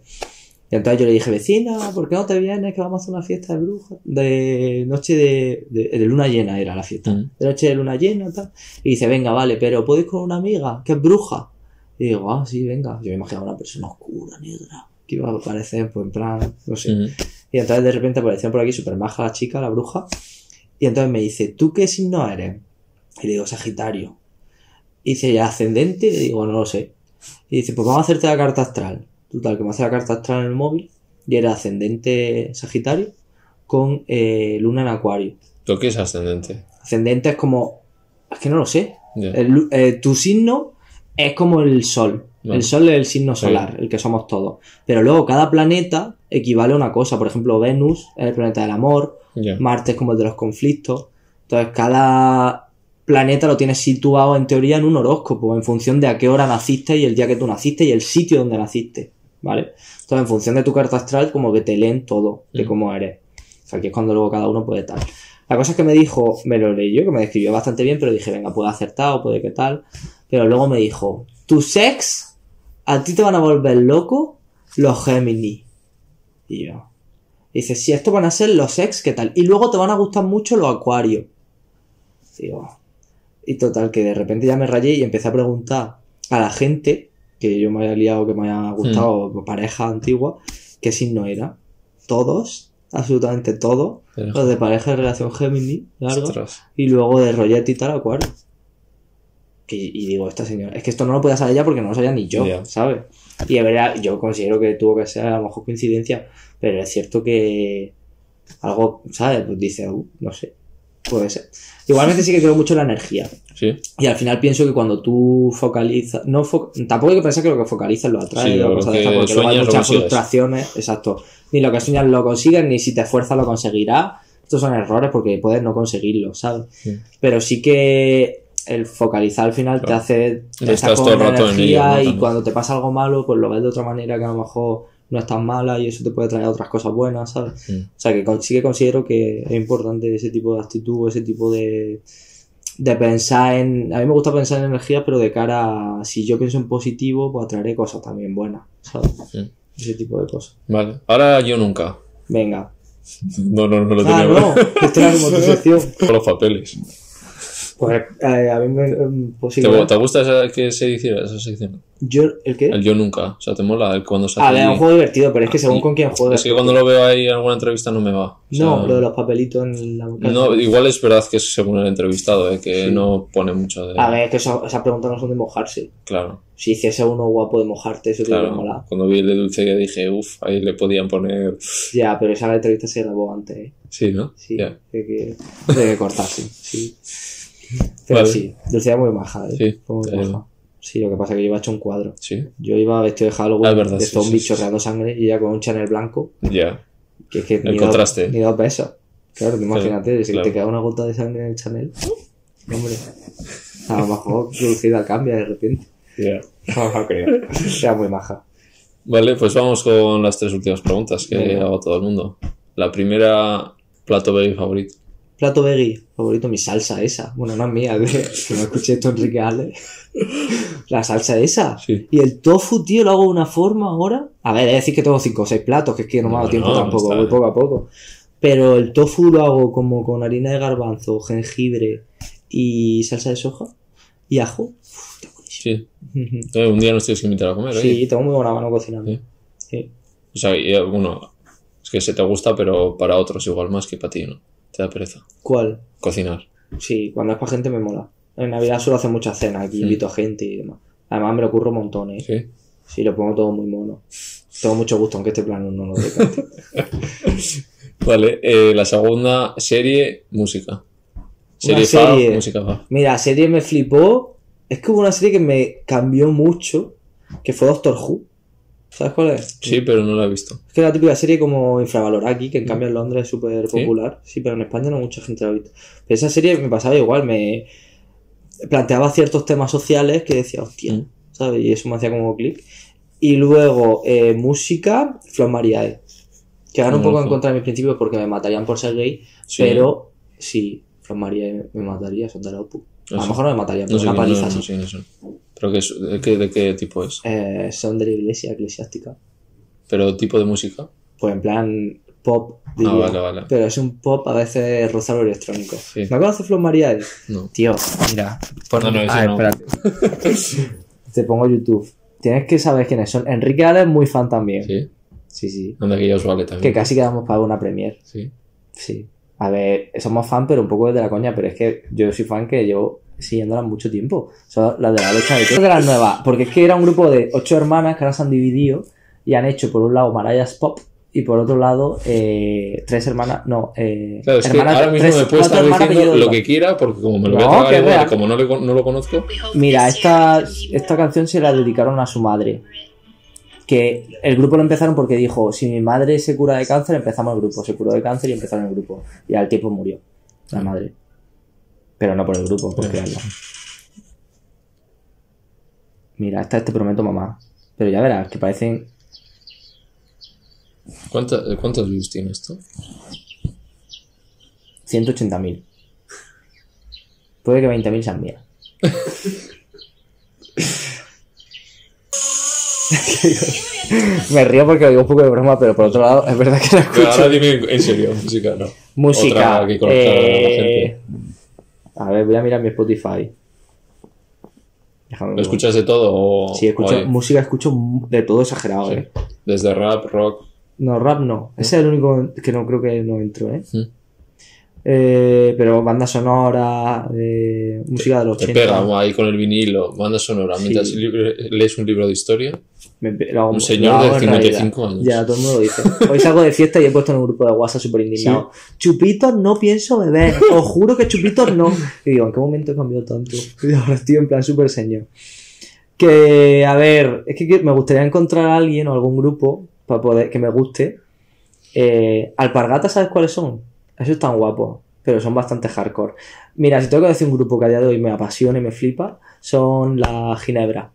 Y entonces yo le dije, vecina, ¿por qué no te vienes que vamos a hacer una fiesta de brujas? De noche de, de, de luna llena era la fiesta. De noche de luna llena, tal. Y dice, venga, vale, pero ¿puedes con una amiga que es bruja? Y digo, ah, sí, venga. Yo me imaginaba una persona oscura, negra, que iba a aparecer, pues en plan, no sé. Y entonces de repente apareció por aquí super maja la chica, la bruja. Y entonces me dice, ¿tú qué signo eres? Y le digo, Sagitario. Y dice, ¿y ascendente? Y le digo, no lo sé. Y dice, pues vamos a hacerte la carta astral. Total, que me hace la carta astral en el móvil. Y era ascendente Sagitario con eh, luna en Acuario. ¿Tú qué es ascendente? Ascendente es como... Es que no lo sé. El eh, tu signo es como el sol. Vale. El sol es el signo solar, el que somos todos. Pero luego cada planeta equivale a una cosa. Por ejemplo, Venus es el planeta del amor. Marte es como el de los conflictos. Entonces, cada planeta lo tienes situado en teoría en un horóscopo, en función de a qué hora naciste y el día que tú naciste y el sitio donde naciste. ¿Vale? Entonces, en función de tu carta astral, como que te leen todo de Mm. cómo eres. O sea, aquí es cuando luego cada uno puede tal. La cosa es que me dijo, me lo leí yo, que me describió bastante bien, pero dije, venga, puede acertar o puede que tal. Pero luego me dijo, tu sex, a ti te van a volver loco los Gemini. Y yo, dice, si estos van a ser los ex, ¿qué tal? Y luego te van a gustar mucho los acuarios. Digo, y total, que de repente ya me rayé y empecé a preguntar a la gente que yo me haya liado, que me haya gustado, pareja antigua, qué signo era. Todos, absolutamente todos, Pero- los de pareja de relación Gemini, Ostras. y luego de rollete y tal, acuario. Que, y digo, esta señora, es que esto no lo podía saber ella porque no lo sabía ni yo, Ya. ¿sabes? Y de verdad, yo considero que tuvo que ser a lo mejor coincidencia, pero es cierto que algo, ¿sabes? Pues dice, "Uh, no sé, puede ser. Igualmente sí que creo mucho en la energía. Sí. Y al final pienso que cuando tú focalizas, no fo- tampoco hay que pensar que lo que focalizas lo atrae Sí, lo cosas de que porque luego hay muchas frustraciones, exacto. Ni lo que sueñas lo consigues, ni si te esfuerzas lo conseguirás. Estos son errores porque puedes no conseguirlo, ¿sabes? Sí. Pero sí que el focalizar al final te hace te Estás todo el rato en ello, energía ¿no? y cuando te pasa algo malo, pues lo ves de otra manera que a lo mejor no es tan mala y eso te puede traer otras cosas buenas, ¿sabes? Mm. O sea que con- sí que considero que es importante ese tipo de actitud, ese tipo de, de pensar en... A mí me gusta pensar en energía, pero de cara a... Si yo pienso en positivo, pues atraeré cosas también buenas, ¿sabes? Mm. Ese tipo de cosas. Vale. Ahora yo nunca. Venga. No, no, no lo Ah, tenía. no, esto era como tu sección. Con los papeles. Pues eh, a mí me... em, Pues sí, ¿Te, bueno. te gusta esa- que se hiciera esa sección? Yo, ¿El qué? El yo nunca. O sea, te mola el cuando se A hace ver, es un juego divertido, pero es que según Y- con quién juegas. Es que cuando lo veo ahí en alguna entrevista no me va. O sea, No, lo de los papelitos en la boca. no, igual es verdad que es según el entrevistado, eh, que Sí. no pone mucho de. A ver, que eso- esas preguntas no son de mojarse. Claro, Si hiciese uno guapo de mojarte, eso te claro. molado. Cuando vi el de dulce que dije, uff, ahí le podían poner. Ya, pero esa entrevista se grabó antes, ¿eh? Sí, ¿no? Sí, de que, de que cortarse, sí. Pero Vale. sí, Dulce era muy maja, ¿eh? Sí, Fue muy maja. Sí, lo que pasa es que yo iba hecho un cuadro. Sí, Yo iba vestido de Halloween, Ah, verdad, de sí, zombi sí, chorreando sangre y ya con un Chanel blanco, ya. que es que El ni contraste. Dos, ni dos besos. Claro, imagínate, si claro. te queda una gota de sangre en el Chanel, hombre, a lo mejor producida cambia de repente. ya. No, no creo. Era muy maja. Vale, pues vamos con las tres últimas preguntas que hago a todo el mundo. La primera, plato baby favorito. Plato veggie, favorito, mi salsa esa. Bueno, no es mía, que no escuché esto Enrique Ale. La salsa esa. Sí. Y el tofu, tío, lo hago de una forma ahora. A ver, es decir que tengo 5 o 6 platos, que es que no me ha dado No, tiempo no, tampoco, voy bien. poco a poco. Pero el tofu lo hago como con harina de garbanzo, jengibre y salsa de soja y ajo. Uf, está Sí. buenísimo. Eh, Un día nos tienes que invitar a comer, oye. Sí, tengo muy buena mano cocinando. Sí. Sí. O sea, y, eh, bueno, es que se te gusta, pero para otros igual más que para ti, ¿no? Te da pereza. ¿Cuál? Cocinar. Sí, cuando es para gente me mola. En Navidad suelo hacer muchas cenas, aquí invito a gente y demás. Además me lo ocurro un montón, ¿eh? Sí. Sí, lo pongo todo muy mono. Tengo mucho gusto, aunque este plano no lo decante. Vale, eh, la segunda serie, música. Serie, serie. Fa, música Fa. Mira, serie me flipó. Es que hubo una serie que me cambió mucho, que fue Doctor Who. ¿Sabes cuál es? Sí, pero no la he visto. Es que es la típica serie como infravalorada aquí, que en cambio en Londres es súper ¿Sí? popular. Sí, pero en España no mucha gente la ha visto. Pero esa serie me pasaba igual, me planteaba ciertos temas sociales que decía, hostia, Mm. ¿sabes? Y eso me hacía como clic. Y luego, eh, música, Flor Mariae. Que ahora un No poco en contra de mis principios porque me matarían por ser gay, Sí. pero sí, Flor Mariae me, mataría, son de la OPU. A lo Eso. mejor no me matarían, No pero sé, una paliza no, sí. no son. ¿Pero qué es- de, qué, de qué tipo es? Eh, son de la iglesia eclesiástica. ¿Pero tipo de música? Pues en plan pop, diría. Ah, vale, vale. Pero es un pop a veces rozado electrónico. Sí. ¿No conoces Flor María? No. Tío, mira. Por... No, no, Ah, no. espérate. Te pongo YouTube. Tienes que saber quiénes son. Enrique Ale es muy fan también. Sí. Sí, sí. Anda que ya os vale Que también. casi quedamos para una premier. Sí. Sí. A ver, somos fan, pero un poco desde la coña. Pero es que yo soy fan que llevo siguiéndolas mucho tiempo. Son las de la lucha de todo. de las nuevas. Porque es que era un grupo de ocho hermanas que ahora se han dividido y han hecho por un lado Marayas Pop y por otro lado eh, tres hermanas. No, eh, Claro, es que hermanas- ahora mismo tres- me cuatro estar diciendo lo que quiera porque como me lo No, voy a tragar igual, como no, le con- no lo conozco, Mira, esta, esta canción se la dedicaron a su madre. Que el grupo lo empezaron porque dijo, si mi madre se cura de cáncer, empezamos el grupo. Se curó de cáncer y empezaron el grupo. Y al tiempo murió la madre. Pero no por el grupo, por crearla. Mira, esta te prometo mamá. Pero ya verás, que parecen... ¿cuántas, ¿cuántos views tiene esto? 180.000. Puede que 20.000 sean mías. Me río porque lo digo un poco de broma, pero por otro lado, es verdad que la Pero escucho. ahora dime en serio, música, no. Música. Otra que conozca a la gente. A ver, voy a mirar mi Spotify. Déjame ¿Lo escuchas de todo o...? Sí, escucho, Oye, música escucho de todo exagerado, Sí. eh. Desde rap, rock... No, rap no. Ese es el único que no creo que no entro, eh. Mm. Eh, pero banda sonora, eh, música de los Te 80. pega ahí con el vinilo, banda sonora, mientras lees un libro de historia. Me lo Un señor de en 55 realidad. años. Ya, todo el mundo lo dice. Hoy salgo de fiesta y he puesto en un grupo de WhatsApp súper indignado. Chupitos no pienso beber. Os juro que chupitos no. Y digo, ¿en qué momento he cambiado tanto? Y ahora estoy en plan súper señor. Que, a ver, es que que me gustaría encontrar a alguien o algún grupo para poder que me guste. Eh, Alpargatas, ¿sabes cuáles son? Esos están guapos, pero son bastante hardcore. Mira, si tengo que decir un grupo que a día de hoy me apasiona y me flipa, son la Ginebra.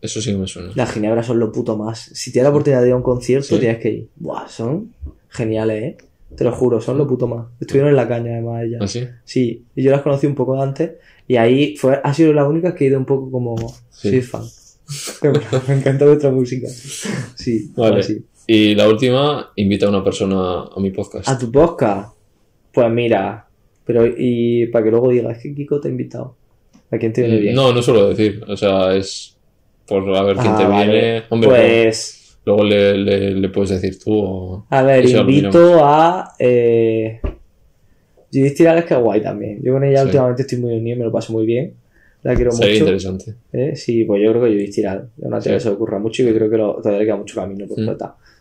Eso sí que me suena. Las Ginebra son lo puto más. Si tienes la oportunidad de ir a un concierto, Sí. tienes que ir. Buah, son geniales, ¿eh? Te lo juro, son lo puto más. Estuvieron en la caña, además, ellas. ¿Así? Sí, y yo las conocí un poco antes. Y ahí fue, ha sido la única que he ido un poco como. Sí. Soy fan. me encanta vuestra música. Sí, Vale. así. Y la última, invita a una persona a mi podcast. A tu podcast. Pues mira, pero y para que luego digas que Kiko te ha invitado. ¿A quién te viene bien? Mm, No, no suelo decir. O sea, es por a ver quién Ah, te vale. viene. Hombre, pues. luego le, le, le puedes decir tú o... A ver, Eso invito a. Eh, Judith Tirales, que es guay también. Yo con ella Sí. últimamente estoy muy unido, me lo paso muy bien. La quiero Sería mucho. interesante. ¿eh? Sí, pues yo creo que Judith Tirales. Es una tía Sí. que se ocurra mucho y que creo que lo- todavía le queda mucho camino por Mm.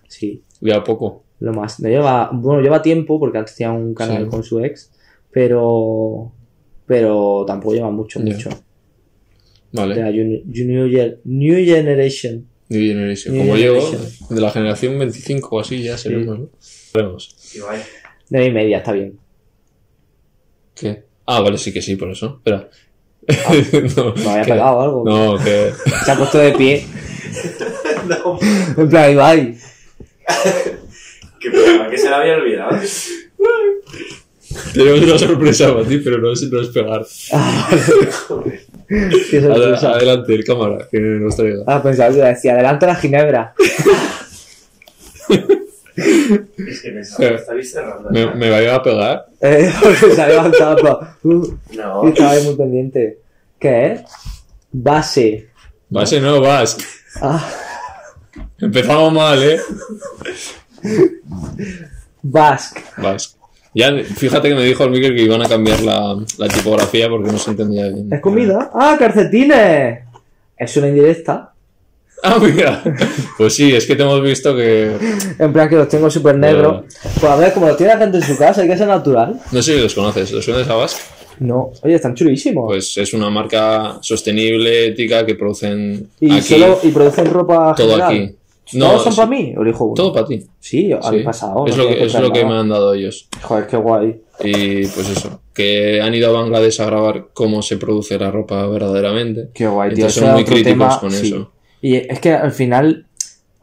Sí, Y a poco. Lo más. No lleva, bueno, lleva tiempo porque antes tenía un canal Sí. con su ex, pero. Pero tampoco lleva mucho, mucho. Vale. De la New Generation. New Generation. New Como Generation. yo, de la generación 25 o así ya seremos, ¿no? Veremos. De y media, está bien. ¿Qué? Ah, vale, sí que sí, por eso. Espera. no, Me había que- pegado algo. No, que... Se ha puesto de pie. No, En plan, Ibai. que pensaba que se la había olvidado. Tenemos una sorpresa para ti, pero no es, no es pegar. Qué sorpresa. adelante, el cámara, que nos traiga. Ah, pensaba que decía, adelante la ginebra. Es que pensaba que estabais cerrando. Me, me vaya a pegar. Eh, porque se ha levantado. pa- Uh, No, y estaba ahí muy pendiente. ¿Qué es? Base. Base no, vas. Ah, Empezamos mal, ¿eh? Basque. Vas. Ya, fíjate que me dijo el Mikel que iban a cambiar la, la tipografía porque no se entendía bien. ¿Es comida? ¡Ah, calcetines! Es una indirecta. Ah, mira. Pues sí, es que te hemos visto que. En plan que los tengo súper negros. Pues a ver, como los tiene la gente en su casa, hay que ser natural. No sé si los conoces, ¿los suenes a Basque? No. Oye, están chulísimos. Pues es una marca sostenible, ética, que producen y, aquí. solo, y producen ropa todo general. aquí. ¿Todos son sí, para mí? ¿O elijo uno? Todo para ti. Sí, Sí. habéis pasado. es no lo que, es comprar lo que me han dado ellos. Joder, qué guay. Y pues eso, que han ido a Bangladesh a grabar cómo se produce la ropa verdaderamente. Qué guay, tío. Entonces son muy críticos tema, con sí. eso. Y es que al final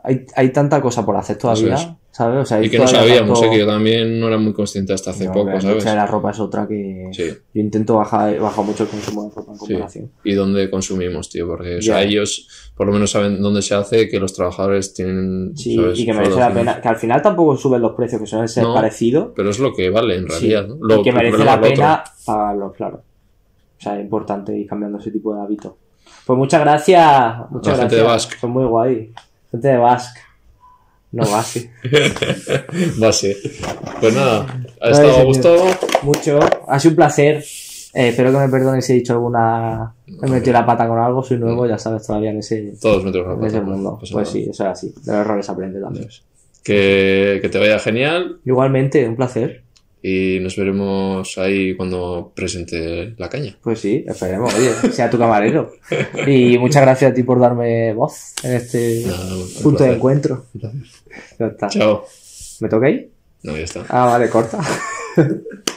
hay, hay tanta cosa por hacer todavía, ¿sabes? O sea, Y que no sabíamos, eh, que yo también no era muy consciente hasta hace No, poco, ¿sabes? de la ropa es otra que... Sí. Yo intento bajar, bajar mucho el consumo de ropa en Sí. comparación. Y dónde consumimos, tío, porque o sea, ellos por lo menos saben dónde se hace, que los trabajadores tienen. Sí, ¿sabes? y que merece la pena. Que al final tampoco suben los precios, que suelen ser No. parecidos. Pero es lo que vale en Sí. realidad, ¿no? y Lo- que merece la lo pena pagarlos, claro. O sea, es importante ir cambiando ese tipo de hábitos. Pues muchas gracias. Muchas La gente gracias. de Basque. Son muy guay. Gente de Basque. No. Va a ser. Pues nada, ha estado a gusto. Mucho. Ha sido un placer. Eh, espero que me perdonen si he dicho alguna. He metido la pata con algo. Soy nuevo, ya sabes, todavía en ese, Todos metros la en ese pata, mundo. Pues nada. sí, eso es así. De los errores aprende también. Que, que te vaya genial Igualmente, un placer. Y nos veremos ahí cuando presente la caña. Pues sí, esperemos, oye, sea tu camarero. Y muchas gracias a ti por darme voz en este punto de encuentro. Ya está. Chao. ¿Me toca ir? No, ya está. Ah, vale, corta.